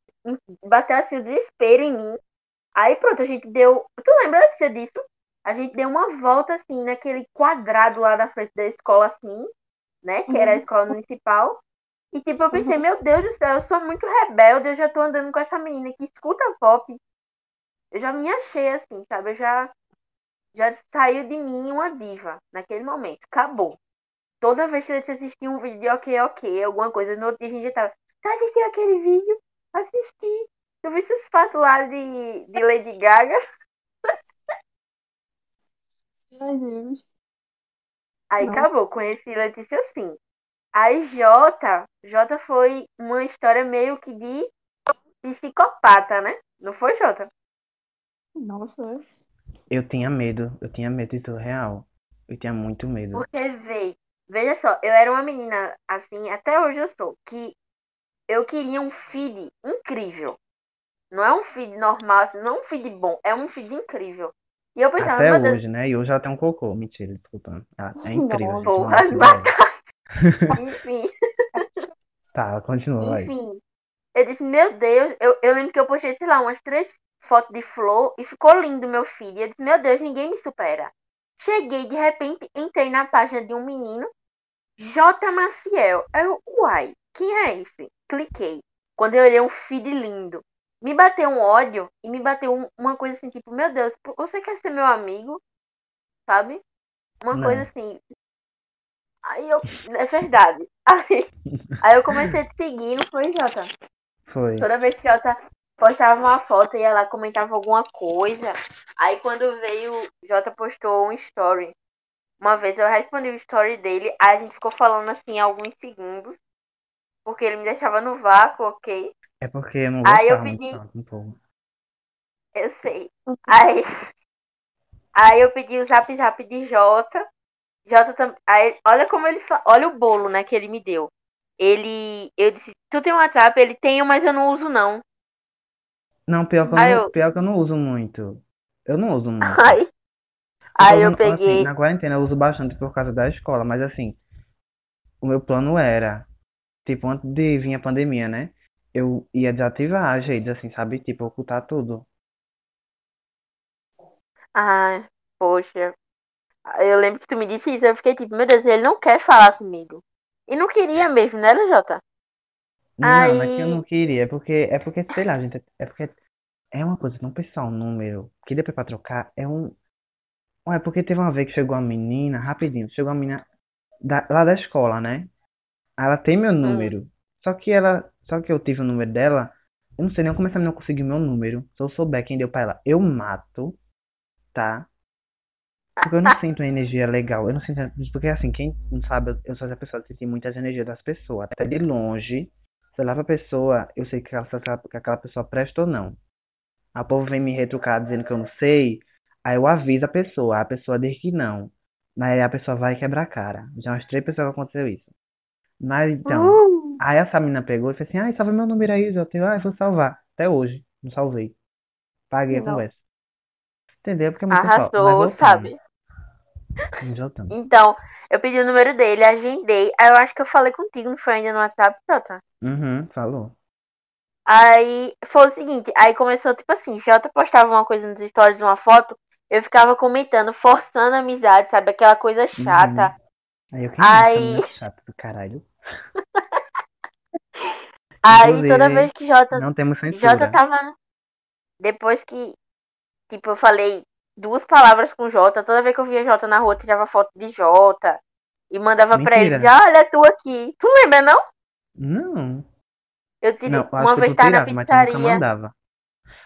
bateu assim o desespero em mim. Aí pronto, a gente deu. Tu lembra Letícia, disso? A gente deu uma volta assim naquele quadrado lá da frente da escola, assim, né? Que era a Uhum. escola municipal. E tipo, eu pensei, meu Deus do céu, eu sou muito rebelde, eu já tô andando com essa menina que escuta pop. Eu já me achei assim, sabe? Eu já, já saiu de mim uma diva naquele momento. Acabou. Toda vez que você assistia um vídeo de ok, ok, alguma coisa, no outro dia a gente já tava. Tu assistiu aquele vídeo? Assisti. Tu viu os fatos lá de, de Lady Gaga? (laughs) Meu Deus. Aí Não. acabou, conheci Letícia assim. Aí Jota, Jota foi uma história meio que de psicopata, né? Não foi, Jota? Nossa. Eu tinha medo. Eu tinha medo de tudo real. Eu tinha muito medo. Porque, vê, veja só, eu era uma menina, assim, até hoje eu sou, que eu queria um feed incrível. Não é um feed normal, assim, não é um feed bom, é um feed incrível. E eu pensava, Até meu Deus, hoje, né? E hoje ela tem um cocô. Mentira, desculpa. Ah, é incrível. porra, velho. mataste. Enfim. (laughs) Tá, continua. Enfim, eu disse, meu Deus, eu, eu lembro que eu postei, sei lá, umas três fotos de flor e ficou lindo meu feed. Eu disse, meu Deus, ninguém me supera. Cheguei, de repente, entrei na página de um menino, J. Maciel. Eu, uai, quem é esse? Cliquei. Quando eu olhei um feed lindo, me bateu um ódio e me bateu um- uma coisa assim, tipo, meu Deus, você quer ser meu amigo? Sabe? Uma Não. coisa assim. Aí eu, é verdade. (laughs) Aí, aí eu comecei a te seguir, não foi, Jota? Foi. Toda vez que Jota postava uma foto e ela comentava alguma coisa. Aí quando veio, Jota postou um story. Uma vez eu respondi o story dele, aí a gente ficou falando assim alguns segundos. Porque ele me deixava no vácuo, ok? É porque eu não Aí eu pedi- um. Eu sei. Aí, (laughs) aí eu pedi o zap zap de Jota. Jota também. Aí, olha como ele fa... Olha o bolo, né, que ele me deu. Ele. Eu disse, tu tem um WhatsApp? Ele tem, mas eu não uso, não. Não, pior que eu, não, eu- pior que eu não uso muito. Eu não uso muito. (laughs) Aí, tô aí eu peguei. assim, na quarentena eu uso bastante por causa da escola, mas assim, o meu plano era, tipo, antes de vir a pandemia, né? Eu ia desativar as redes, assim, sabe? Tipo, ocultar tudo. Ah, poxa. Eu lembro que tu me disse isso, eu fiquei tipo, meu Deus, ele não quer falar comigo. E não queria mesmo, né, Jota? Não, não é que eu não queria, é porque, é porque, sei lá, gente, é porque é uma coisa, não pensar um número, que depois pra trocar é um. Ué, porque teve uma vez que chegou uma menina, rapidinho, chegou uma menina da- lá da escola, né? Ela tem meu número. Só que ela, só que eu tive o número dela, eu não sei nem como essa menina conseguiu meu número. Se eu souber quem deu pra ela, eu mato, tá? Porque eu não (laughs) sinto energia legal. Eu não sinto. Porque assim, quem não sabe, eu- sou essa pessoa de sentir muitas energias das pessoas. Até de longe, sei lá pra pessoa, eu sei que aquela, que aquela pessoa presta ou não. A povo vem me retrucar dizendo que eu não sei, aí eu aviso a pessoa, a pessoa diz que não. Mas aí a pessoa vai quebrar a cara. Já umas três pessoas que aconteceu isso. Mas então, Uh, aí essa menina pegou e fez assim, ai, salva meu número aí, eu tenho, ah, vou salvar. Até hoje, não salvei. Paguei a Não. conversa. Entendeu? Porque é muito Arrasou, sabe? Então, eu pedi o número dele, agendei. Aí eu acho que eu falei contigo, não foi ainda no WhatsApp, Jota? Uhum, falou. Aí foi o seguinte, aí começou tipo assim, Jota postava uma coisa nos stories, uma foto, eu ficava comentando, forçando a amizade, sabe? Aquela coisa chata. Aí eu Aí- menina chata do caralho. (laughs) Aí toda vez que Jota Não temos censura. Jota tava. Depois que, tipo, eu falei duas palavras com Jota, toda vez que eu via Jota na rua, eu tirava foto de Jota e mandava pra ele, Mentira. olha tu aqui. Tu lembra, não? Não, Eu tirei não, uma vez tu tava na tirava, mas pizzaria. mandava.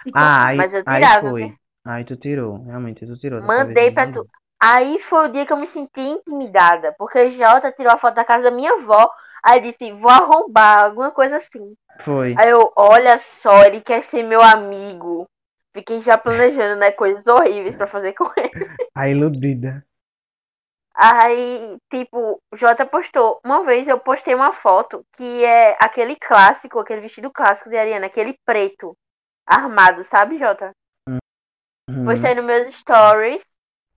fica- Ah, aí, Mas eu aí tirava, foi. né? Aí tu tirou, realmente, tu tirou. Mandei pra tu. Aí foi o dia que eu me senti intimidada, porque Jota tirou a foto da casa da minha avó, aí disse, vou arrombar, alguma coisa assim. Foi. Aí eu, olha só, ele quer ser meu amigo. Fiquei já planejando, né, coisas horríveis pra fazer com ele. A iludida. Aí, tipo, Jota postou. Uma vez eu postei uma foto que é aquele clássico, aquele vestido clássico de Ariana, aquele preto, armado, sabe, Jota? Uhum. Postei nos meus stories.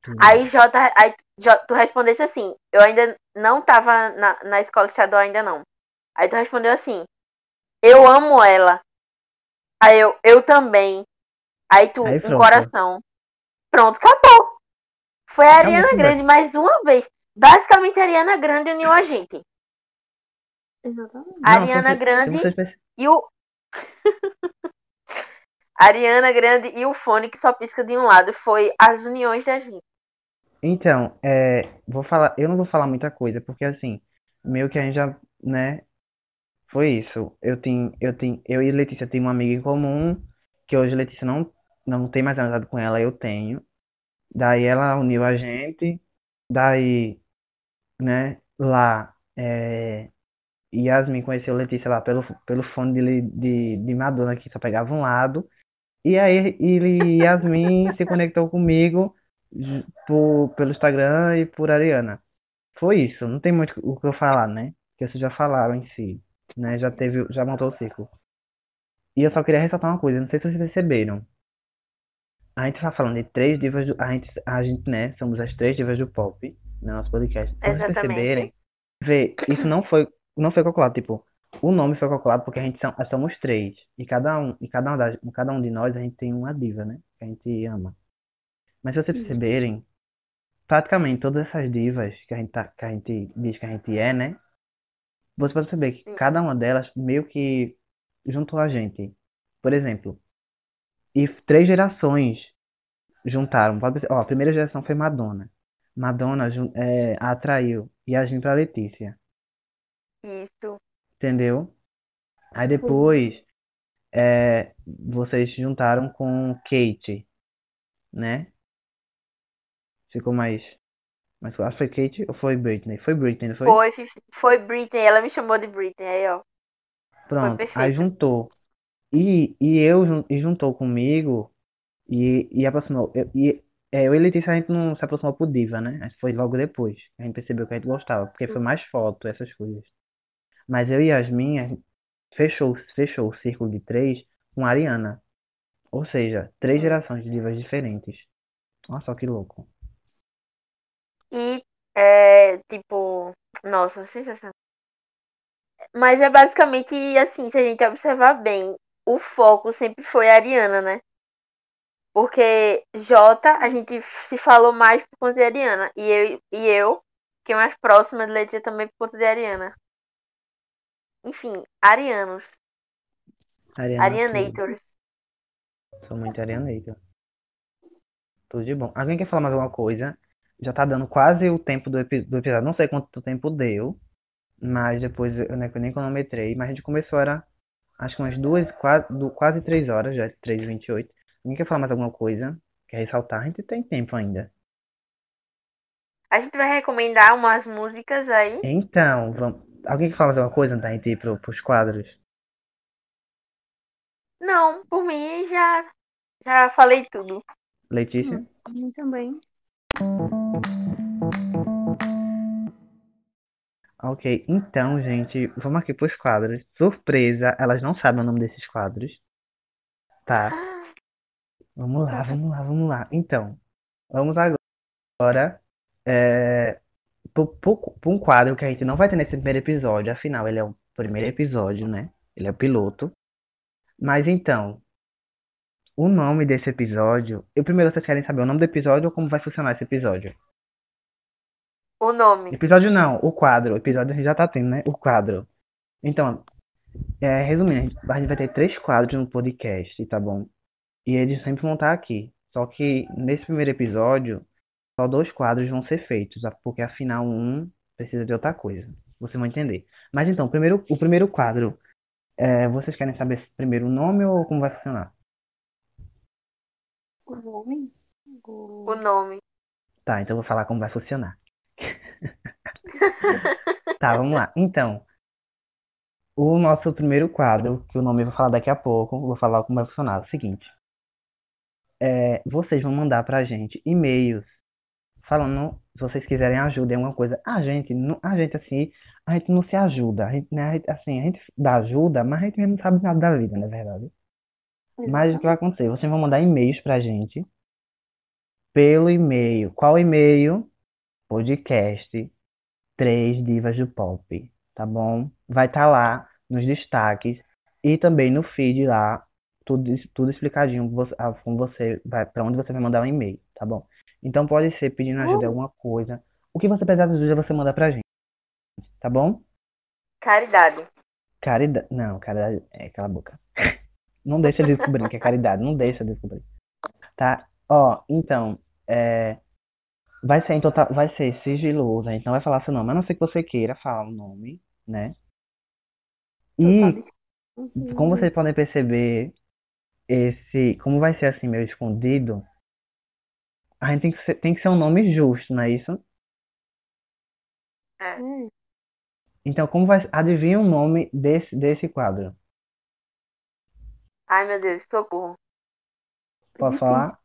Sim. Aí, Jota, aí Jo- tu respondesse assim. Eu ainda não tava na, na escola estadual, ainda não. Aí tu respondeu assim: Eu amo ela. Aí eu, eu também. Aí tu, Aí um coração. Pronto, acabou. Foi a Ariana Grande mais uma vez. Basicamente, a Ariana Grande uniu a gente. Exatamente. Não, Ariana você- Grande se vocês perce- e o. (laughs) Ariana Grande e o fone que só pisca de um lado. Foi as uniões da gente. Então, é, vou falar, eu não vou falar muita coisa, porque assim, meio que a gente já, né, foi isso. Eu tenho, eu tenho, eu e Letícia tem uma amiga em comum, que hoje Letícia não, não tem mais amizade com ela, eu tenho. Daí ela uniu a gente, daí, né, lá, é, Yasmin conheceu Letícia lá pelo, pelo fone de, de, de Madonna, que só pegava um lado. E aí ele, Yasmin (laughs) se conectou comigo por, pelo Instagram e por Ariana. Foi isso, não tem muito o que eu falar, né? Que vocês já falaram em si, né? Já teve, já montou o ciclo. E eu só queria ressaltar uma coisa, não sei se vocês perceberam. A gente tá falando de três divas do, a gente, a gente, né, somos as três divas do pop no nosso podcast. Se vocês perceberem, vê, isso não foi, não foi calculado, tipo, o nome foi calculado porque a gente são, somos três. E cada um, e cada um, das, cada um de nós a gente tem uma diva, né? Que a gente ama. Mas se vocês perceberem, praticamente todas essas divas que a gente tá, que a gente diz que a gente é, né? Você pode perceber que cada uma delas meio que juntou a gente. Por exemplo, e três gerações juntaram. Ó, a primeira geração foi Madonna. Madonna é, atraiu Yasmin pra Letícia. Isso. Entendeu? Aí depois é, vocês se juntaram com Kate, né? Ficou mais. Mas acho que foi Kate ou foi Britney? Foi Britney, não foi? Foi, foi Britney, ela me chamou de Britney, aí ó. Pronto. Aí juntou. E, e eu e juntou comigo e, e aproximou. Eu, e, é, eu e Letícia a gente não se aproximou por diva, né? Foi logo depois. A gente percebeu que a gente gostava, porque foi mais foto, essas coisas. Mas eu e Yasmin, a gente fechou, fechou o círculo de três com a Ariana. Ou seja, três gerações de divas diferentes. Olha só que louco. E, é, tipo, nossa, sensacional. Mas é basicamente assim, se a gente observar bem, o foco sempre foi a Ariana, né? Porque Jota, a gente se falou mais por conta de Ariana. E eu, e eu fiquei mais próxima de Letícia também por conta de Ariana. Enfim, arianos. Ariana, Arianators. Sou muito Arianator. Tudo de bom. Alguém quer falar mais alguma coisa? Já tá dando quase o tempo do, epi- do episódio. Não sei quanto tempo deu, mas depois eu, né, eu nem cronometrei. Mas a gente começou, era acho que umas duas, quase, quase três horas, já, 3h28. Alguém quer falar mais alguma coisa? Quer ressaltar? A gente tem tempo ainda. A gente vai recomendar umas músicas aí. Então, vamos. Alguém quer falar mais alguma coisa antes da gente ir pro, pros quadros? Não, por mim já, já falei tudo. Letícia? Eu também. Ok, então, gente, vamos aqui pros quadros. Surpresa, elas não sabem o nome desses quadros. Tá? Vamos lá, vamos lá, vamos lá. Então, vamos agora é, para um quadro que a gente não vai ter nesse primeiro episódio, afinal, ele é o primeiro episódio, né? Ele é o piloto. Mas então, o nome desse episódio. Eu primeiro vocês querem saber o nome do episódio ou como vai funcionar esse episódio? O nome. Episódio não, o quadro. O episódio a gente já tá tendo, né? O quadro. Então, é, resumindo, a gente vai ter três quadros no podcast, tá bom? E eles sempre vão estar aqui. Só que nesse primeiro episódio, só dois quadros vão ser feitos, porque afinal um precisa de outra coisa. Vocês vão entender. Mas então, primeiro, o primeiro quadro, é, vocês querem saber primeiro o nome ou como vai funcionar? O nome? O nome. Tá, então eu vou falar como vai funcionar. Tá, vamos lá. Então, o nosso primeiro quadro, que o nome eu vou falar daqui a pouco, vou falar como vai funcionar. É o seguinte. É, vocês vão mandar pra gente e-mails falando se vocês quiserem ajuda em alguma coisa. A gente, a gente assim, a gente não se ajuda. A gente, né, a gente, assim, a gente dá ajuda, mas a gente mesmo não sabe nada da vida, não é verdade? Mas o que vai acontecer? Vocês vão mandar e-mails pra gente pelo e-mail. Qual e-mail? Podcast Três Divas do Pop, tá bom? Vai estar tá lá nos destaques e também no feed lá, tudo, tudo explicadinho como você vai, para onde você vai mandar um e-mail, tá bom? Então pode ser pedindo ajuda em uh! alguma coisa. O que você precisar de ajuda, você manda pra gente, tá bom? Caridade. Caridade. Não, caridade. É, cala a boca. (laughs) Não deixa de descobrir que é caridade. Não deixa de descobrir. Tá? Ó, então, é, vai ser em total, vai ser sigiloso, a gente não vai falar seu nome, a não ser que você queira falar o nome, né? E como vocês podem perceber, esse, como vai ser assim meio escondido, a gente tem que ser, tem que ser um nome justo, não é isso? É. Então, como vai, adivinha o nome desse desse quadro? Ai, meu Deus, socorro. Posso falar?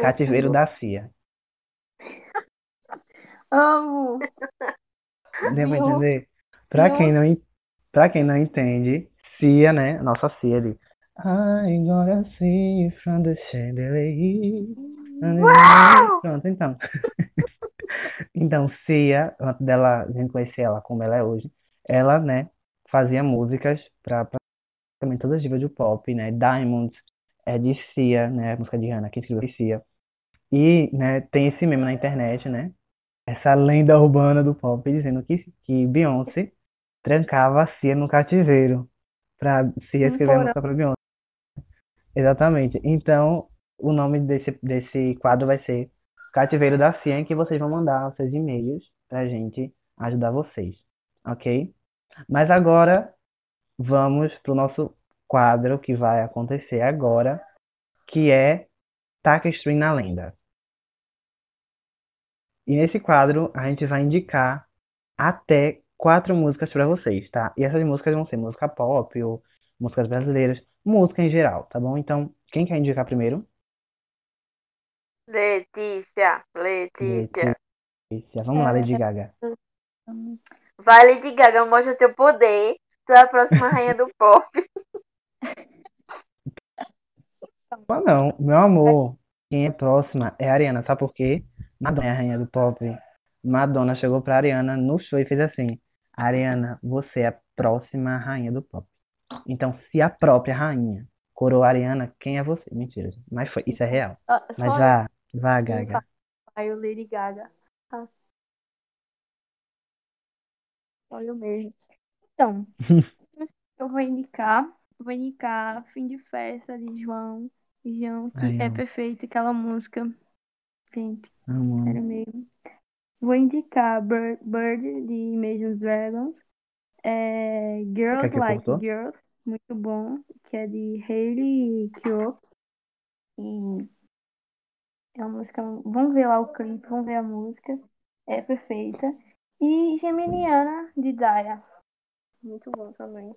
Cativeiro da Cia. (laughs) Amo. Deu pra entender? Pra quem, não, pra quem não entende, Cia, né? Nossa Cia ali. I gotta see you from the chandelier. Pronto, então. (laughs) então, Cia, antes dela, a gente conhecer ela como ela é hoje, ela, né, fazia músicas para também todas as divas do pop, né? Diamonds é de Cia, né? A música de Hannah, que escreveu Cia. E, né, tem esse meme na internet, né? Essa lenda urbana do pop dizendo que, que Beyoncé trancava a Cia no cativeiro para Cia escrever a música para Beyoncé. Exatamente. Então, o nome desse, desse quadro vai ser Cativeiro da Cia, em que vocês vão mandar os seus e-mails pra gente ajudar vocês, ok? Mas agora vamos para o nosso quadro que vai acontecer agora, que é Tapestry na Lenda. E nesse quadro a gente vai indicar até quatro músicas para vocês, tá? E essas músicas vão ser música pop ou músicas brasileiras, música em geral, tá bom? Então, quem quer indicar primeiro? Letícia, Letícia. Letícia. Vamos lá, Lady Gaga. Vai, Lady Gaga, mostra teu poder. Tu é a próxima rainha do pop. (laughs) Ah, não, meu amor. Quem é próxima é a Ariana. Sabe por quê? Madonna é a rainha do pop. Madonna chegou pra Ariana no show e fez assim: Ariana, você é a próxima rainha do pop. Então, se a própria rainha coroou a Ariana, quem é você? Mentira. Mas foi, isso é real. Mas vá, vá, Gaga. Aí o Lady Gaga. Ah. Olha o mesmo. Então, (laughs) eu vou indicar, vou indicar Fim de Festa de João. João, que Ai, é perfeito, aquela música. Gente, amo. sério mesmo. Vou indicar Bird, Bird de Imagine Dragons. É, Girls Like cortou? Girls, muito bom, que é de Hayley Kiyoko. E é uma música. Vamos ver lá o clipe, vamos ver a música. É perfeita. E Geminiana de Daya. Muito bom também.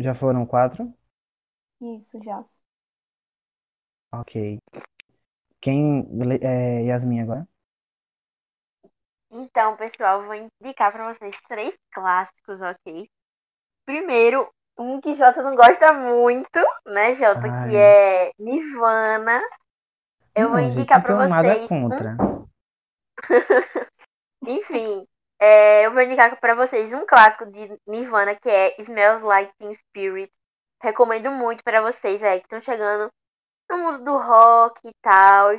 Já foram quatro? Isso, já. Ok. Quem. É, Yasmin agora? Então, pessoal, eu vou indicar pra vocês três clássicos, ok? Primeiro, um que Jota não gosta muito, né, Jota? Ai. Que é Nirvana. Eu vou Não, gente, indicar pra tenho nada vocês. um contra. (laughs) Enfim, é, eu vou indicar pra vocês um clássico de Nirvana que é Smells Like Teen Spirit. Recomendo muito pra vocês aí que estão chegando no mundo do rock e tal.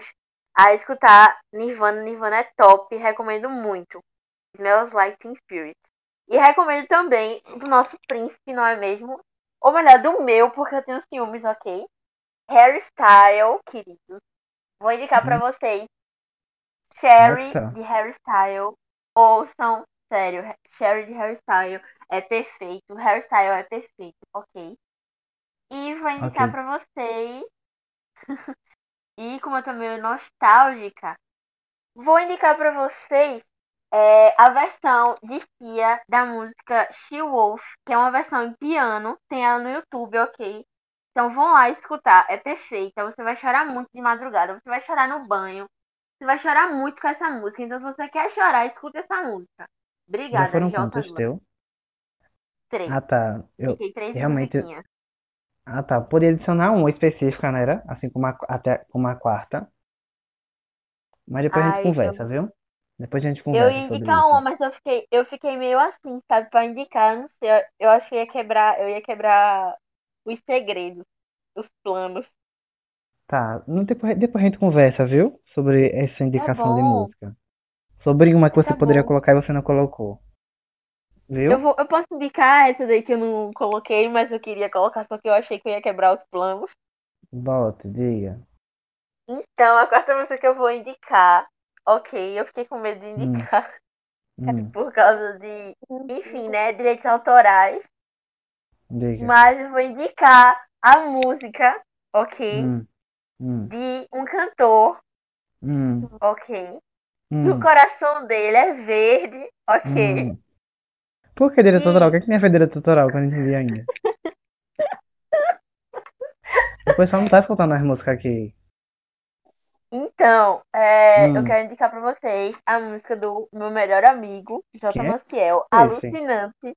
A escutar Nirvana. Nirvana é top. Recomendo muito. Smells Like Teen Spirit. E recomendo também do nosso príncipe, não é mesmo? Ou melhor, do meu, porque eu tenho ciúmes, ok? Hairstyle, queridos. Vou indicar pra vocês Cherry Nossa. de Hairstyle. Ouçam, sério, Cherry de Hairstyle é perfeito. Hairstyle é perfeito, ok? E vou indicar Ok. pra vocês. (laughs) e como eu tô meio nostálgica, vou indicar pra vocês é, a versão de Cia da música She Wolf, que é uma versão em piano. Tem ela no YouTube, ok? Então vão lá escutar, é perfeita. Você vai chorar muito de madrugada, você vai chorar no banho, você vai chorar muito com essa música. Então, se você quer chorar, escuta essa música. Já Obrigada, foram Jota quantos teu? Três. Ah, tá. Eu, Fiquei três realmente- musiquinhas. ah, tá. Poderia adicionar uma específica, né? era? Assim como a, até como a quarta. Mas depois a gente Ai, conversa, eu- viu? Depois a gente Eu conversa ia sobre indicar uma, mas eu fiquei, eu fiquei meio assim, sabe, pra indicar, eu não sei. Eu, eu acho que ia quebrar, eu ia quebrar os segredos, os planos. Tá, não, depois, depois a gente conversa, viu? Sobre essa indicação de Tá música. Sobre uma que você Tá poderia bom. colocar e você não colocou. Viu? Eu vou, eu posso indicar essa daí que eu não coloquei, mas eu queria colocar, só que eu achei que eu ia quebrar os planos. Bote, diga. Então, a quarta música que eu vou indicar, ok, eu fiquei com medo de indicar Hum, por causa de, enfim, né, direitos autorais, diga. mas eu vou indicar a música, ok, Hum, hum, de um cantor, hum, ok, que o hum, coração dele é verde, ok. hum. Por que direito E- autoral? O que é que tem a ver direito autoral que eu não entendi ainda? O pessoal não tá escutando as músicas aqui. Então, é, eu Hum. quero indicar pra vocês a música do meu melhor amigo, J. Quem é Maciel? Alucinante.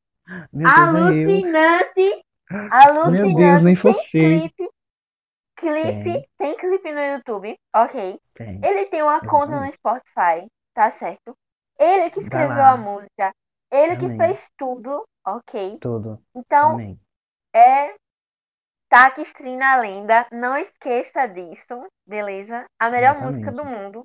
Eu. Alucinante! Meu Deus, Alucinante! nem fosse. clipe. Clipe, Tem. tem clipe no YouTube, ok? Tem. Ele tem uma conta no Exatamente. Spotify, tá certo? Ele que escreveu a música, ele que Amém. fez tudo, ok? Tudo. Então, Amém. é Taque na Lenda, não esqueça disso, beleza? A melhor música do Exatamente. mundo.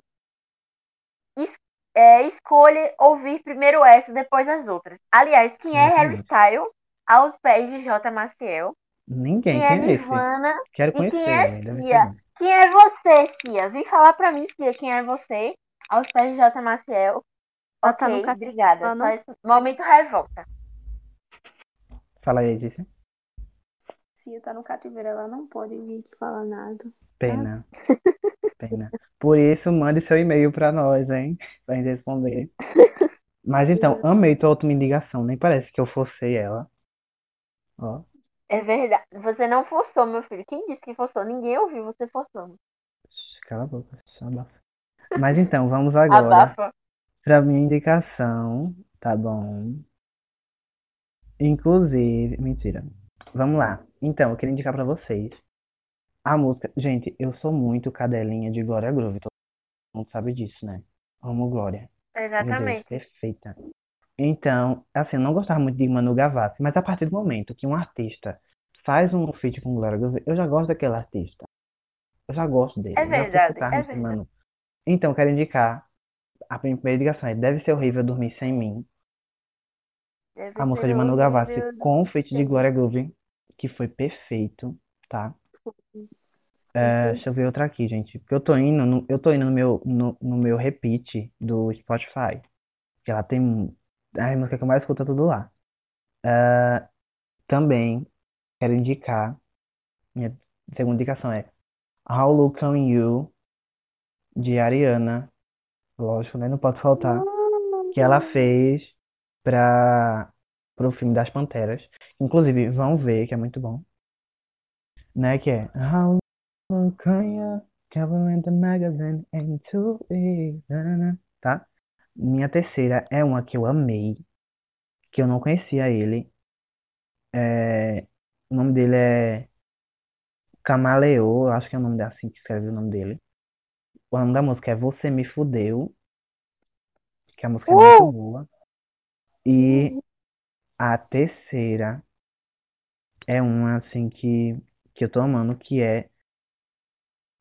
Es- é, escolha ouvir primeiro essa, depois as outras. Aliás, quem é Harry Exatamente. Style aos pés de J. Maciel? Ninguém. Quem é Quem é esse? Nirvana? Quero E quem conhecer. é né? Deve ser Cia? Quem é você, Cia? Vem falar pra mim, Cia, quem é você? Aos pés de J. Maciel. Ela tá Ok, obrigada. não? Só esse momento revolta. Fala aí, Edith. Se tá no cativeiro, ela não pode vir falar nada. Pena. (laughs) Pena. Por isso, mande seu e-mail pra nós, hein? Pra gente responder. (laughs) Mas então, amei tua última indicação. Nem parece que eu forcei ela. Ó. É verdade. Você não forçou, meu filho. Quem disse que forçou? Ninguém ouviu você forçando. Cala a boca. Abafa. Mas então, vamos (laughs) agora Abafa. pra minha indicação. Tá bom? Inclusive. Mentira. Vamos lá. Então, eu queria indicar pra vocês a música. Gente, eu sou muito cadelinha de Glória Groove. Todo mundo sabe disso, né? Amo Glória. Meu Deus, Exatamente. perfeita. Então, assim, eu não gostava muito de Manu Gavassi, mas a partir do momento que um artista faz um feat com Glória Groove, eu já gosto daquele artista. Eu já gosto dele. É eu já fui verdade, é verdade. Manu. Então, eu quero indicar a primeira indicação é Deve Ser Horrível Dormir Sem Mim, Deve a música de Manu. Gavassi com o feat de Glória Groove, que foi perfeito, tá? É, deixa eu ver outra aqui, gente. Porque eu tô indo no, eu tô indo no meu, no, no meu repeat do Spotify. Que ela tem. A música que eu mais escuto é tudo lá. É, também quero indicar. Minha segunda indicação é How Look on You, de Ariana. Lógico, né? Não pode faltar. Que ela fez para pro filme das Panteras. Inclusive, vão ver, que é muito bom. Né? Que é How Look on You, cover in the magazine and to be. Tá? Minha terceira é uma que eu amei, que eu não conhecia ele. É, o nome dele é Camaleô, acho que é o nome assim que escreve o nome dele. O nome da música é Você Me Fudeu, que a música é muito Uh! boa. E a terceira é uma assim que, que eu tô amando, que é.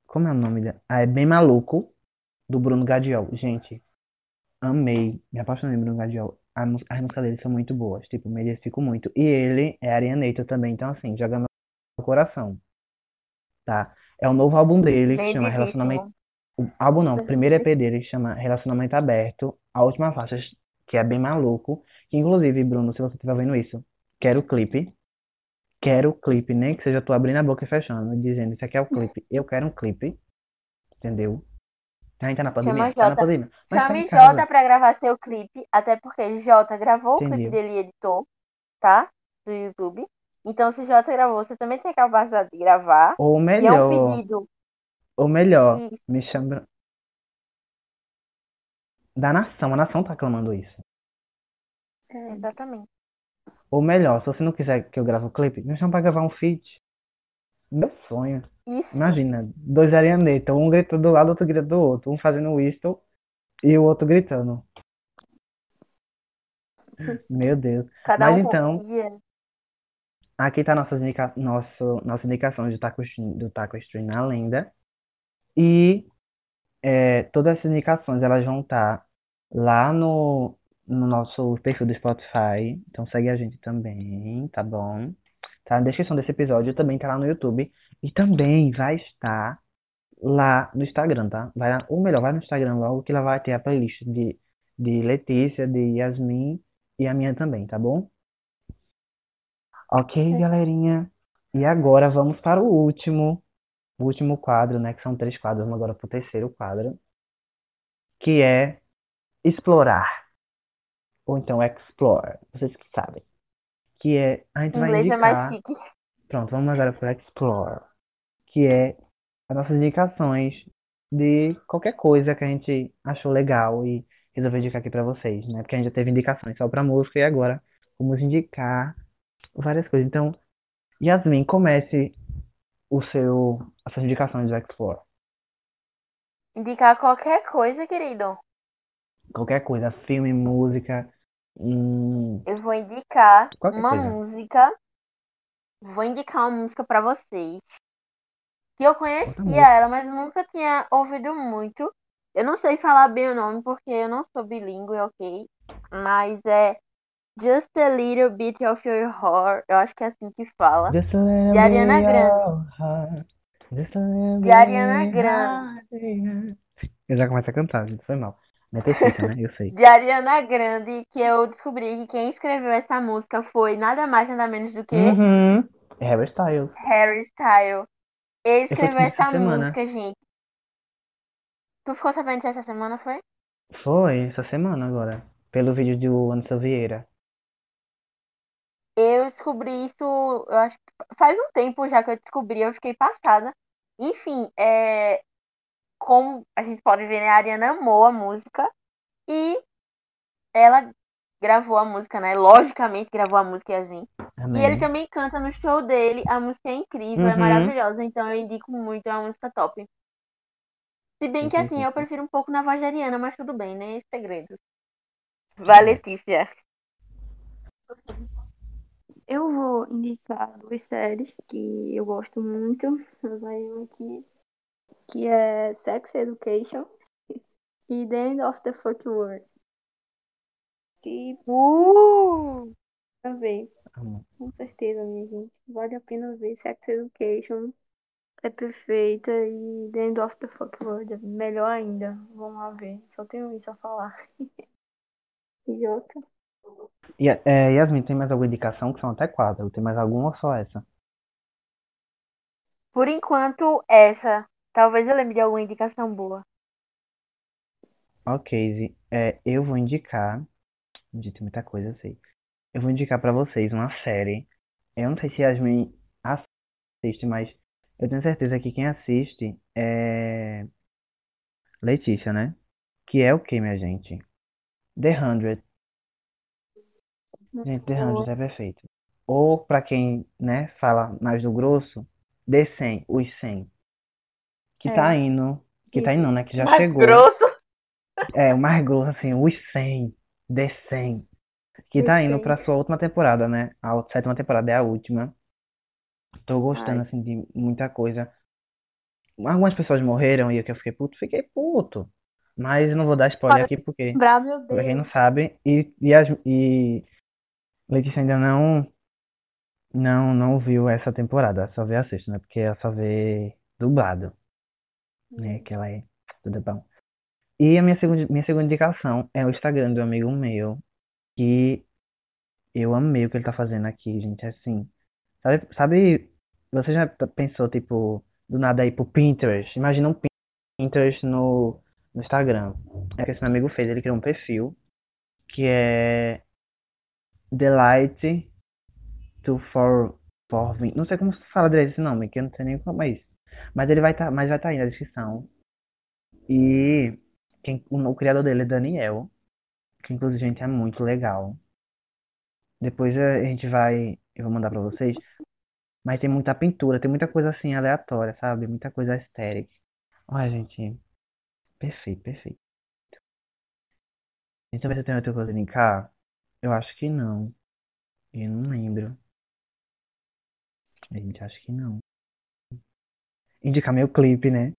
Como é o nome dela? Ah, é Bem Maluco, do Bruno Gadiol. Gente, amei, me apaixonei por Bruno mus- As músicas dele são muito boas, tipo, me identifico muito. E ele é Arianeto também, então assim, joga meu coração, tá? É o novo álbum dele, que chama Relacionamento. Lindíssimo. O álbum não, o primeiro EP dele chama Relacionamento Aberto. A última faixa, que é bem maluco. Que inclusive, Bruno, se você estiver vendo isso, quero o clipe. Quero o clipe, nem que seja tu abrindo a boca e fechando, dizendo isso aqui é o clipe. Eu quero um clipe. Entendeu? A gente tá na pandemia? Chama Tá Jota. pandemia. Tá Chame casa. Jota pra gravar seu clipe, até porque Jota gravou o clipe dele e editou, tá? Do YouTube. Então, se Jota gravou, você também tem a capacidade de gravar. Ou E é um melhor, pedido. ou melhor, Isso. me chama da nação. A nação tá clamando isso. É, Exatamente. Ou melhor, se você não quiser que eu grave o clipe, me chama pra gravar um feat. Meu sonho. Isso. Imagina, dois Arianeta, um gritando do lado, outro gritando do outro, um fazendo whistle e o outro gritando. Meu Deus. Cada Mas um então, aqui tá nossas indica... nosso... nossa indicação de Taco... do Taco Stream na lenda. E é, todas essas indicações elas vão estar lá no, no nosso perfil do Spotify. Então segue a gente também, tá bom? Tá na descrição desse episódio, também tá lá no YouTube. E também vai estar lá no Instagram, tá? Vai lá, ou melhor, vai no Instagram logo que lá vai ter a playlist de, de Letícia, de Yasmin e a minha também, tá bom? Ok, galerinha. E agora vamos para o último, o último quadro, né? Que são três quadros, vamos agora para o terceiro quadro, que é explorar. Ou então explore, vocês que sabem. Que é, a gente vai Inglês é mais indicar. chique. Pronto, vamos agora para Explore, que é as nossas indicações de qualquer coisa que a gente achou legal e resolveu indicar aqui para vocês, né? Porque a gente já teve indicações só para música e agora vamos indicar várias coisas. Então, Yasmin, comece o seu, as suas indicações do Explore. Indicar qualquer coisa, querido. Qualquer coisa, filme, música, hum, Eu vou indicar Qualquer uma coisa. música. Vou indicar uma música pra vocês. Que eu conhecia ela, mas nunca tinha ouvido muito. Eu não sei falar bem o nome porque eu não sou bilíngue, ok? Mas é Just a Little Bit of Your Heart. Eu acho que é assim que fala. De Ariana Grande. De Ariana Grande. Eu já começo a cantar, gente, foi mal. Não é perfeita, né? Eu sei. De Ariana Grande, que eu descobri que quem escreveu essa música foi nada mais nada menos do que Uhum. Harry Styles. Harry Styles. Ele escreveu essa música, gente. Tu ficou sabendo disso essa semana, foi? Foi essa semana agora. Pelo vídeo do Anderson Vieira. Eu descobri isso, eu acho que faz um tempo já que eu descobri, eu fiquei passada. Enfim, é, como a gente pode ver, né, a Ariana amou a música e ela gravou a música, né? Logicamente gravou a música Yasmin. E ele Amém. também canta no show dele, a música é incrível, é Uhum. maravilhosa, então eu indico muito, é uma música top. Se bem que sim, assim, sim, eu prefiro um pouco na voz da Ariana, mas tudo bem, né? Segredos. Vai, Letícia. Eu vou indicar duas séries que eu gosto muito. Vai uma aqui, que é Sex Education e The End of the Fuck World. Que Uh! pra ver, com certeza, minha gente. Vale a pena ver. Sex Education é perfeita e The End of the Fuck World é melhor ainda. Vamos lá ver. Só tenho isso a falar. (laughs) Jota. E, é, Yasmin, tem mais alguma indicação? Que são até quatro. Tem mais alguma ou só essa? Por enquanto, essa. Talvez eu lembre de alguma indicação boa. Ok. É, eu vou indicar. Tem muita coisa, eu sei. Eu vou indicar pra vocês uma série. Eu não sei se Yasmin assiste, mas eu tenho certeza que quem assiste é Letícia, né? Que é o que, minha gente? The Hundred. Gente, The Hundred é perfeito. Ou pra quem, né, fala mais do grosso, The 100, os 100. Que É. tá indo, que tá indo, não, né, que já Mais chegou. grosso. É, o mais grosso, assim, os 100, The 100. Que tá indo 100. pra sua última temporada, né? A sétima temporada é a última. Tô gostando, Ai. assim, de muita coisa. Algumas pessoas morreram e eu que eu fiquei puto, fiquei puto. Mas não vou dar spoiler aqui porque, Bra, meu pra quem Deus. não sabe, e, e, as, e Letícia ainda não, não, não viu essa temporada, só vê a sexta, né? Porque ela só vê dublado, né? Que ela é tudo bom. E a minha segunda, minha segunda indicação é o Instagram do amigo meu, que eu amei o que ele tá fazendo aqui, gente. Assim, sabe, sabe, você já pensou, tipo, do nada ir pro Pinterest? Imagina um Pinterest no, no Instagram. É o que esse meu amigo fez, ele criou um perfil que é Delight to for, for Não sei como se fala direito esse nome, que eu não sei nem como é isso. Mas ele vai estar, mas vai estar aí na descrição. E quem, o, criador dele é Daniel, que inclusive, gente, é muito legal. Depois a gente vai, eu vou mandar pra vocês. Mas tem muita pintura, tem muita coisa assim aleatória, sabe? Muita coisa estética. Olha, gente, perfeito, perfeito. Então, você tem outra coisa a indicar? Eu acho que não. Eu não lembro. A gente acha que não. Indicar meu clipe, né?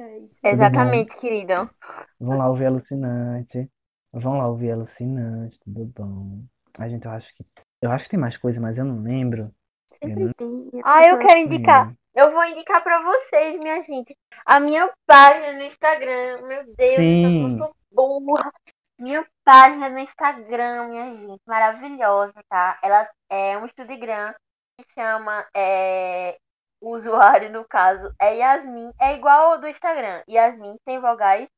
É isso. Exatamente, querido. Vão lá ouvir Alucinante. Vão lá ouvir Alucinante, tudo bom. A gente, eu acho que. Eu acho que tem mais coisa, mas eu não lembro. Sempre tem. Ah, eu quero indicar. Eu vou indicar pra vocês, minha gente. A minha página no Instagram. Meu Deus, Sim. eu sou burra. Minha página no Instagram, minha gente. Maravilhosa, tá? Ela é um Instagram que chama. É, o usuário, no caso, é Yasmin. É igual ao do Instagram. Yasmin, sem vogais.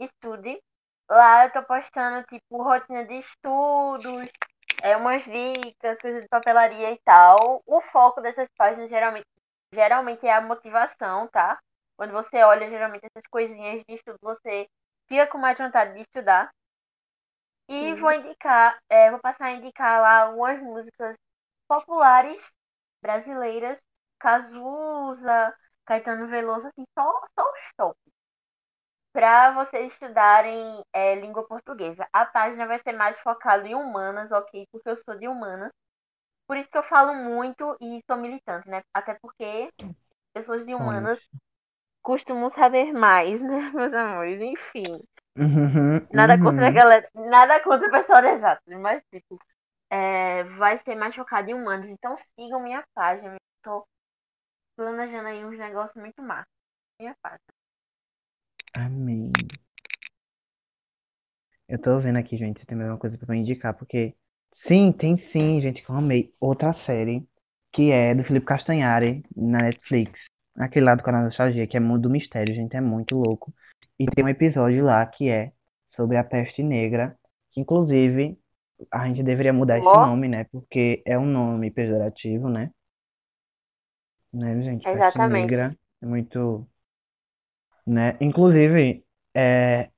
Estude. Lá eu tô postando, tipo, rotina de estudos, é, umas dicas, coisas de papelaria e tal. O foco dessas páginas geralmente, geralmente é a motivação, tá? Quando você olha geralmente essas coisinhas de estudo, você fica com mais vontade de estudar. E Sim. vou indicar, é, vou passar a indicar lá algumas músicas populares brasileiras, Cazuza, Caetano Veloso, assim, só, só os top. Para vocês estudarem é, língua portuguesa. A página vai ser mais focada em humanas, ok? Porque eu sou de humanas. Por isso que eu falo muito e sou militante, né? Até porque pessoas de humanas costumam saber mais, né, (laughs) meus amores? Enfim. Uhum, Nada contra a uhum. galera. Nada contra o pessoal de exato, mas tipo, é, vai ser mais focado em humanos. Então sigam minha página. Eu tô planejando aí uns negócios muito massa. Minha página. Amém. Eu tô vendo aqui, gente, se tem mais uma coisa pra me indicar, porque sim, tem sim, gente, que eu amei outra série que é do Felipe Castanhari na Netflix. Aquele lá do canal da Nostalgia, que é Mundo do Mistério, gente, é muito louco. E tem um episódio lá que é sobre a peste negra, que inclusive a gente deveria mudar esse Ó. nome, né? Porque é um nome pejorativo, né? Né, gente? Exatamente. negra é muito, né? Inclusive, é,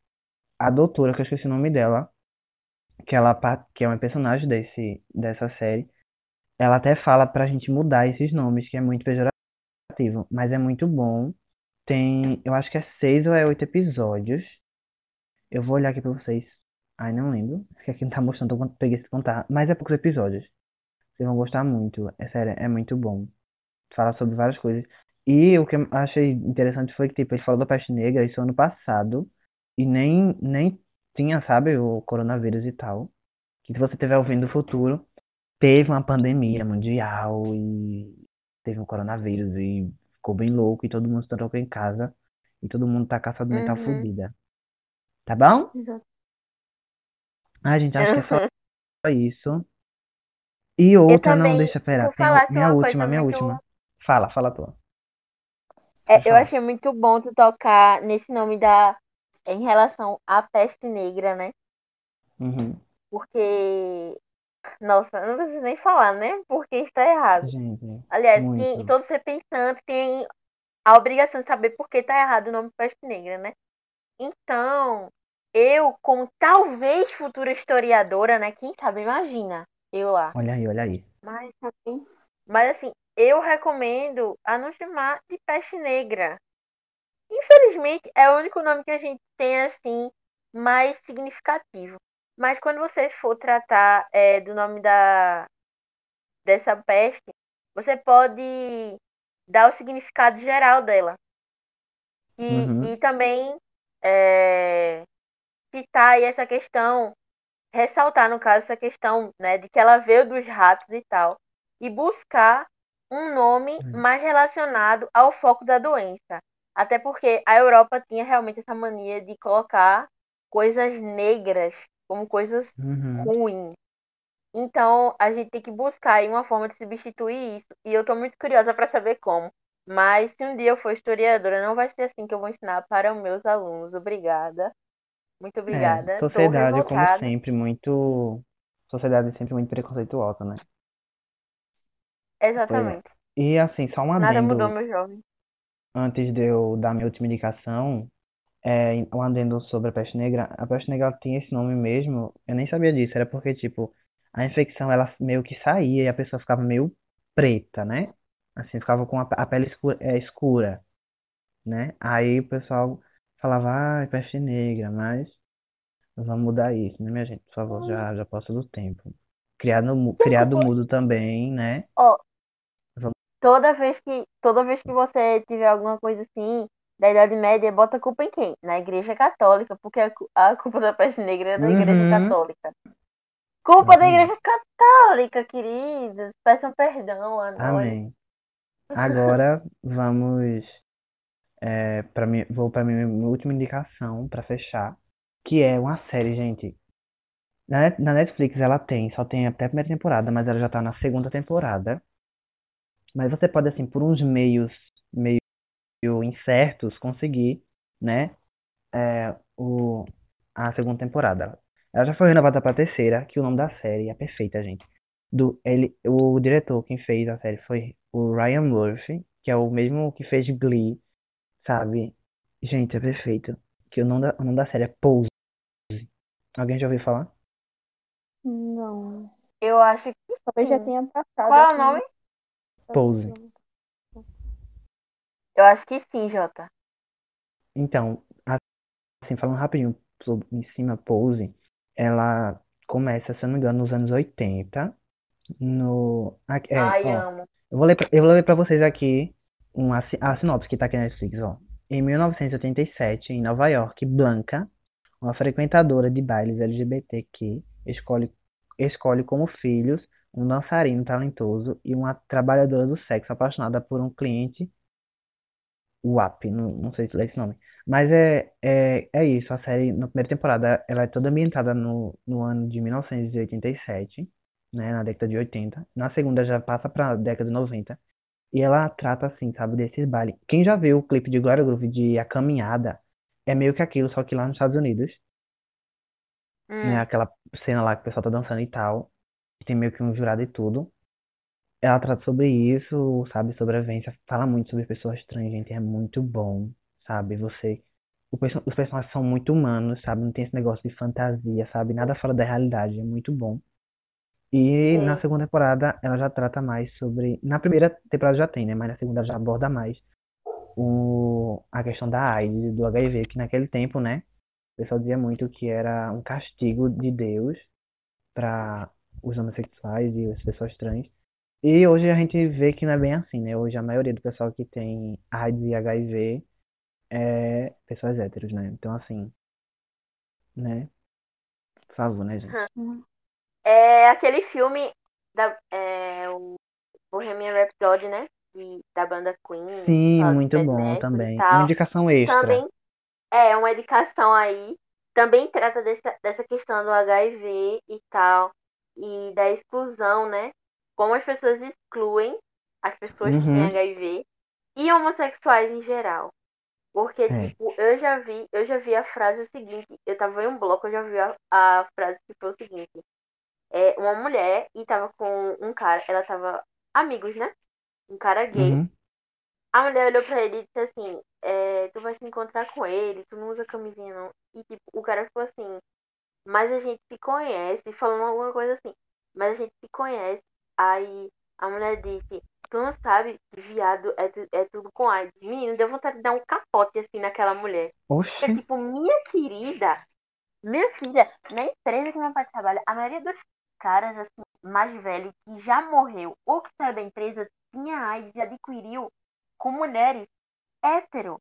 a doutora, que eu esqueci o nome dela, que ela que é uma personagem desse, dessa série, ela até fala pra gente mudar esses nomes, que é muito pejorativo, mas é muito bom. Tem, eu acho que é seis ou é oito episódios. Eu vou olhar aqui pra vocês. Ai, não lembro, porque aqui não tá mostrando, eu peguei esse contar, mas é poucos episódios. Vocês vão gostar muito, é sério, é muito bom. Fala sobre várias coisas. E o que eu achei interessante foi que, tipo, ele falou da peste negra isso ano passado, e nem, nem tinha, sabe, o coronavírus e tal. Que se você estiver ouvindo o futuro, teve uma pandemia mundial e teve um coronavírus e ficou bem louco e todo mundo se trancou em casa e todo mundo tá a saúde mental Uhum. fodida. Tá bom? Exato. Ah, gente, acho que é só isso. E outra, não, deixa, pera, a- falasse minha uma última, minha muito- última. Fala, fala tua. É, eu achei muito bom tu tocar nesse nome da. Em relação à peste negra, né? Uhum. Porque. Nossa, não preciso nem falar, né? Porque está errado. Gente, Aliás, quem, todo ser pensante tem a obrigação de saber por que está errado o nome peste negra, né? Então, eu, como talvez futura historiadora, né? Quem sabe, imagina, eu lá. Olha aí, olha aí. Mas, assim, mas assim, eu recomendo a não chamar de peste negra. Infelizmente, é o único nome que a gente tem, assim, mais significativo. Mas quando você for tratar é, do nome da dessa peste, você pode dar o significado geral dela. E, Uhum. e também é, citar aí essa questão, ressaltar, no caso, essa questão né, de que ela veio dos ratos e tal. E buscar um nome Hum. mais relacionado ao foco da doença. Até porque a Europa tinha realmente essa mania de colocar coisas negras como coisas Uhum. ruins. Então, a gente tem que buscar aí uma forma de substituir isso. E eu tô muito curiosa para saber como. Mas se um dia eu for historiadora, não vai ser assim que eu vou ensinar para os meus alunos. Obrigada. Muito obrigada. É, sociedade, como sempre, muito. Sociedade sempre muito preconceituosa, né? Exatamente. E assim, só um Nada mudou, meu jovem. antes de eu dar minha última indicação, é, um adendo sobre a peste negra. A peste negra tinha esse nome mesmo, eu nem sabia disso, era porque, tipo, a infecção ela meio que saía e a pessoa ficava meio preta, né? Assim, ficava com a, pele escura, é, escura, né? Aí o pessoal falava, ah, peste negra, mas vamos mudar isso, né, minha gente? Por favor, já, já passou do tempo. Criado, criado mudo também, né? Toda vez que, toda vez que você tiver alguma coisa assim, da Idade Média, bota a culpa em quem? Na Igreja Católica, porque a, cu- a culpa da peste negra é da Igreja Uhum. Católica. Culpa da Exatamente. Igreja Católica, queridos. Peçam perdão a nós. Amém. Agora vamos é, para mim, vou para minha, minha última indicação para fechar, que é uma série, gente. Na, na Netflix ela tem, só tem até a primeira temporada, mas ela já tá na segunda temporada. Mas você pode assim, por uns meios meio incertos, conseguir, né, é, o a segunda temporada. Ela já foi renovada para a terceira, que o nome da série é perfeita, gente. Do ele, o diretor quem fez a série foi o Ryan Murphy, que é o mesmo que fez Glee, sabe? Gente, é perfeito. Que o nome da, o nome da série é Pose. Alguém já ouviu falar? Não. Eu acho que Talvez já sim. tenha passado. Qual é o nome? Pose. Eu acho que sim, Jota. Então, assim, falando rapidinho sobre, em cima Pose, ela começa, se eu não me engano, nos anos 80. No, aqui- é, Ai, ó, amo. Eu vou ler pra, eu vou ler pra vocês aqui uma, a sinopse que tá aqui na Netflix, ó. Em 1987, em Nova York, Blanca, uma frequentadora de bailes LGBTQ, escolhe, escolhe como filhos um dançarino talentoso e uma trabalhadora do sexo apaixonada por um cliente WAP, não, não sei se lê esse nome. Mas é, é, é isso, a série, na primeira temporada, ela é toda ambientada no, no ano de 1987, né, na década de 80. Na segunda já passa pra década de 90. E ela trata, assim, sabe, desses bailes. Quem já viu o clipe de Glória Groove de A Caminhada, é meio que aquilo, só que lá nos Estados Unidos, né, Hum. aquela cena lá que o pessoal tá dançando e tal, tem meio que um jurado e tudo. Ela trata sobre isso, sabe, sobrevivência, fala muito sobre pessoas trans, gente, é muito bom, sabe, você, perso- os personagens são muito humanos, sabe, não tem esse negócio de fantasia, sabe, nada fora da realidade, é muito bom. E na segunda temporada ela já trata mais sobre, na primeira temporada já tem, né, mas na segunda já aborda mais o, a questão da AIDS, do HIV, que naquele tempo, né, o pessoal dizia muito que era um castigo de Deus para os homossexuais e as pessoas trans. E hoje a gente vê que não é bem assim, né? Hoje a maioria do pessoal que tem AIDS e HIV é pessoas héteros, né? Então, assim, né? Por favor, né, gente? É aquele filme da é, o Bohemian Rhapsody, né? De, da banda Queen. Sim, muito bom e também. Uma indicação extra. Também é uma indicação aí. Também trata dessa, dessa questão do HIV e tal. E da exclusão, né? Como as pessoas excluem as pessoas que têm Uhum. HIV e homossexuais em geral. Porque, É. tipo, eu já vi, eu já vi a frase o seguinte, eu tava em um bloco, eu já vi a, a frase que foi o seguinte. É uma mulher e tava com um cara, ela tava amigos, né? Um cara gay. Uhum. A mulher olhou pra ele e disse assim: é, tu vai se encontrar com ele, tu não usa camisinha não. E tipo, o cara ficou assim, mas a gente se conhece, falando alguma coisa assim, mas a gente se conhece. Aí a mulher disse, tu não sabe que viado é, tu- é tudo com AIDS. Menino, deu vontade de dar um capote assim naquela mulher. Porque, Oxi. tipo, minha querida, minha filha, na empresa que meu pai trabalha, a maioria dos caras, assim, mais velhos, que já morreu ou que saiu da empresa, tinha AIDS e adquiriu com mulheres hétero.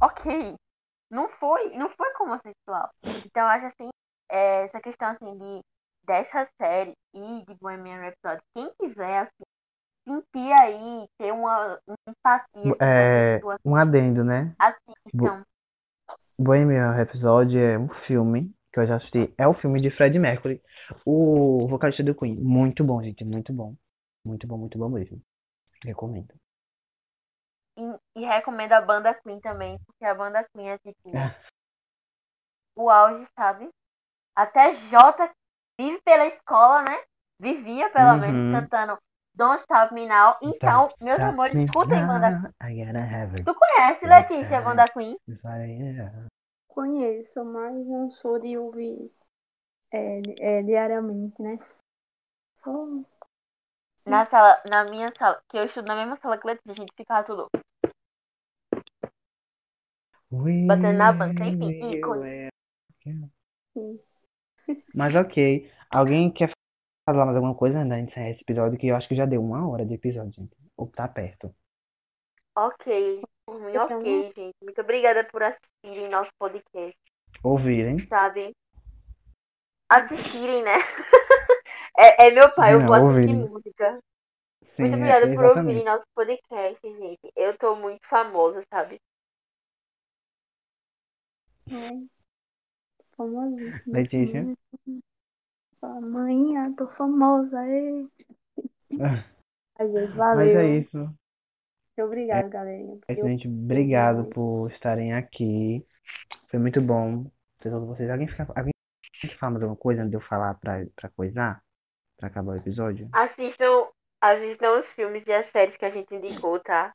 Ok. Não foi, não foi com homossexual. Então, eu acho assim, é, essa questão, assim, de dessa série e de Bohemian Rhapsody, quem quiser, assim, sentir aí, ter uma, empatia, assim, É, um adendo, né? assistam. Bohemian Rhapsody é um filme que eu já assisti. É o filme de Freddie Mercury, o vocalista do Queen. Muito bom, gente, muito bom. Muito bom, muito bom mesmo. Recomendo. E, e recomendo a banda Queen também, porque a banda Queen é tipo É. o auge, sabe? Até Jota vive pela escola, né? Vivia pelo Uhum. menos cantando Don't Stop Me Now. Então, Don't meus amores, me escutem banda now, I gotta have it. Tu conhece, Yeah. Letícia, a banda Queen? Yeah. Conheço, mas não sou de ouvir é, é, diariamente, né? Só Na sala, na minha sala, que eu estudo na mesma sala que Letícia, a gente ficava tudo. Batendo na banca, enfim, ícone. Mas ok. Alguém quer falar mais alguma coisa antes de encerrar esse episódio? Que eu acho que já deu uma hora de episódio, gente. Ou tá perto. Ok. Por mim, ok, gente. Muito obrigada por assistirem nosso podcast, Ouvirem. sabe? Assistirem, né? (laughs) é, é meu pai, eu Não, vou assistir ouvirem. música. Sim, Muito é- obrigada por exatamente. ouvirem nosso podcast, gente. Eu tô muito famosa, sabe? É. Famosíssima. Letícia? Fala, Mãe, eu tô famosa. ê. Ai, gente, Mas valeu. é isso. Muito obrigado, galerinha. É isso, Eu- gente. Obrigado por estarem aqui. Foi muito bom ter todos vocês. Alguém, fica, alguém falar mais alguma coisa antes de eu falar pra, pra coisar? Pra acabar o episódio? Assistam, assistam os filmes e as séries que a gente indicou, tá?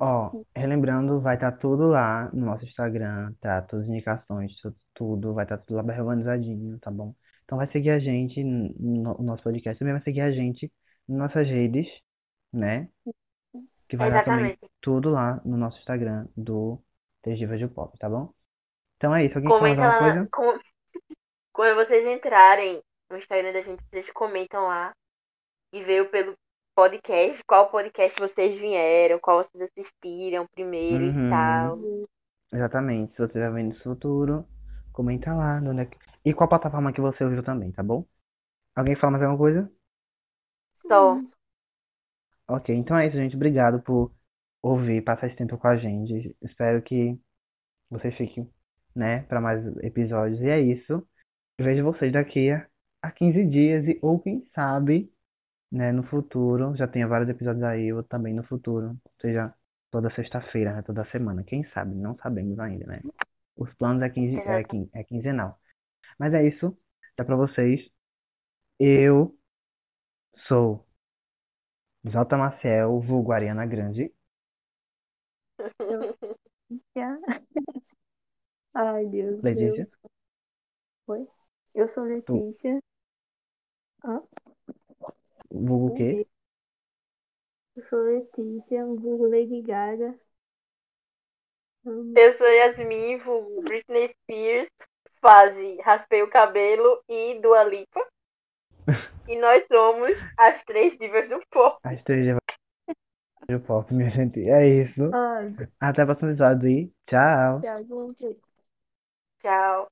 Ó, relembrando, vai estar tudo lá no nosso Instagram, tá? Todas as indicações, tu- tudo, vai estar tudo lá bem organizadinho, tá bom? Então vai seguir a gente no no nosso podcast, também vai seguir a gente nas nossas redes, né? Que vai estar também Exatamente. tudo lá no nosso Instagram do Três Divas do Pop, tá bom? Então é isso, alguém quer falar Comenta alguma lá. coisa? com- Quando vocês entrarem no Instagram da gente, vocês comentam lá e veio pelo podcast, qual podcast vocês vieram, qual vocês assistiram primeiro Uhum. e tal. Exatamente, se você vendo isso no futuro, comenta lá. onde é que- E qual plataforma que você ouviu também, tá bom? Alguém fala mais alguma coisa? Só. Ok, então é isso, gente. Obrigado por ouvir, passar esse tempo com a gente. Espero que vocês fiquem, né, para mais episódios. E é isso. Eu vejo vocês daqui a, a 15 dias e ou quem sabe, né, no futuro. Já tenha vários episódios aí, ou também no futuro. Seja toda sexta-feira, né, toda semana. Quem sabe? Não sabemos ainda, né? Os planos é, 15, é, quin- é quinzenal. Mas é isso. Dá pra vocês. Eu sou Jota Maciel, vulgo Ariana Grande. Letícia. (laughs) Ai, Deus. Letícia? Deus. Oi? Eu sou Letícia. Vulgo o quê? Eu sou Letícia, vulgo Lady Gaga. Eu sou Yasmin, vulgo Britney Spears, fase raspei o cabelo e Dua Lipa. (laughs) E nós somos as três divas do pop. As três divas do pop, minha gente. É isso. Ai, Até o próximo episódio e tchau. tchau, gente. Tchau.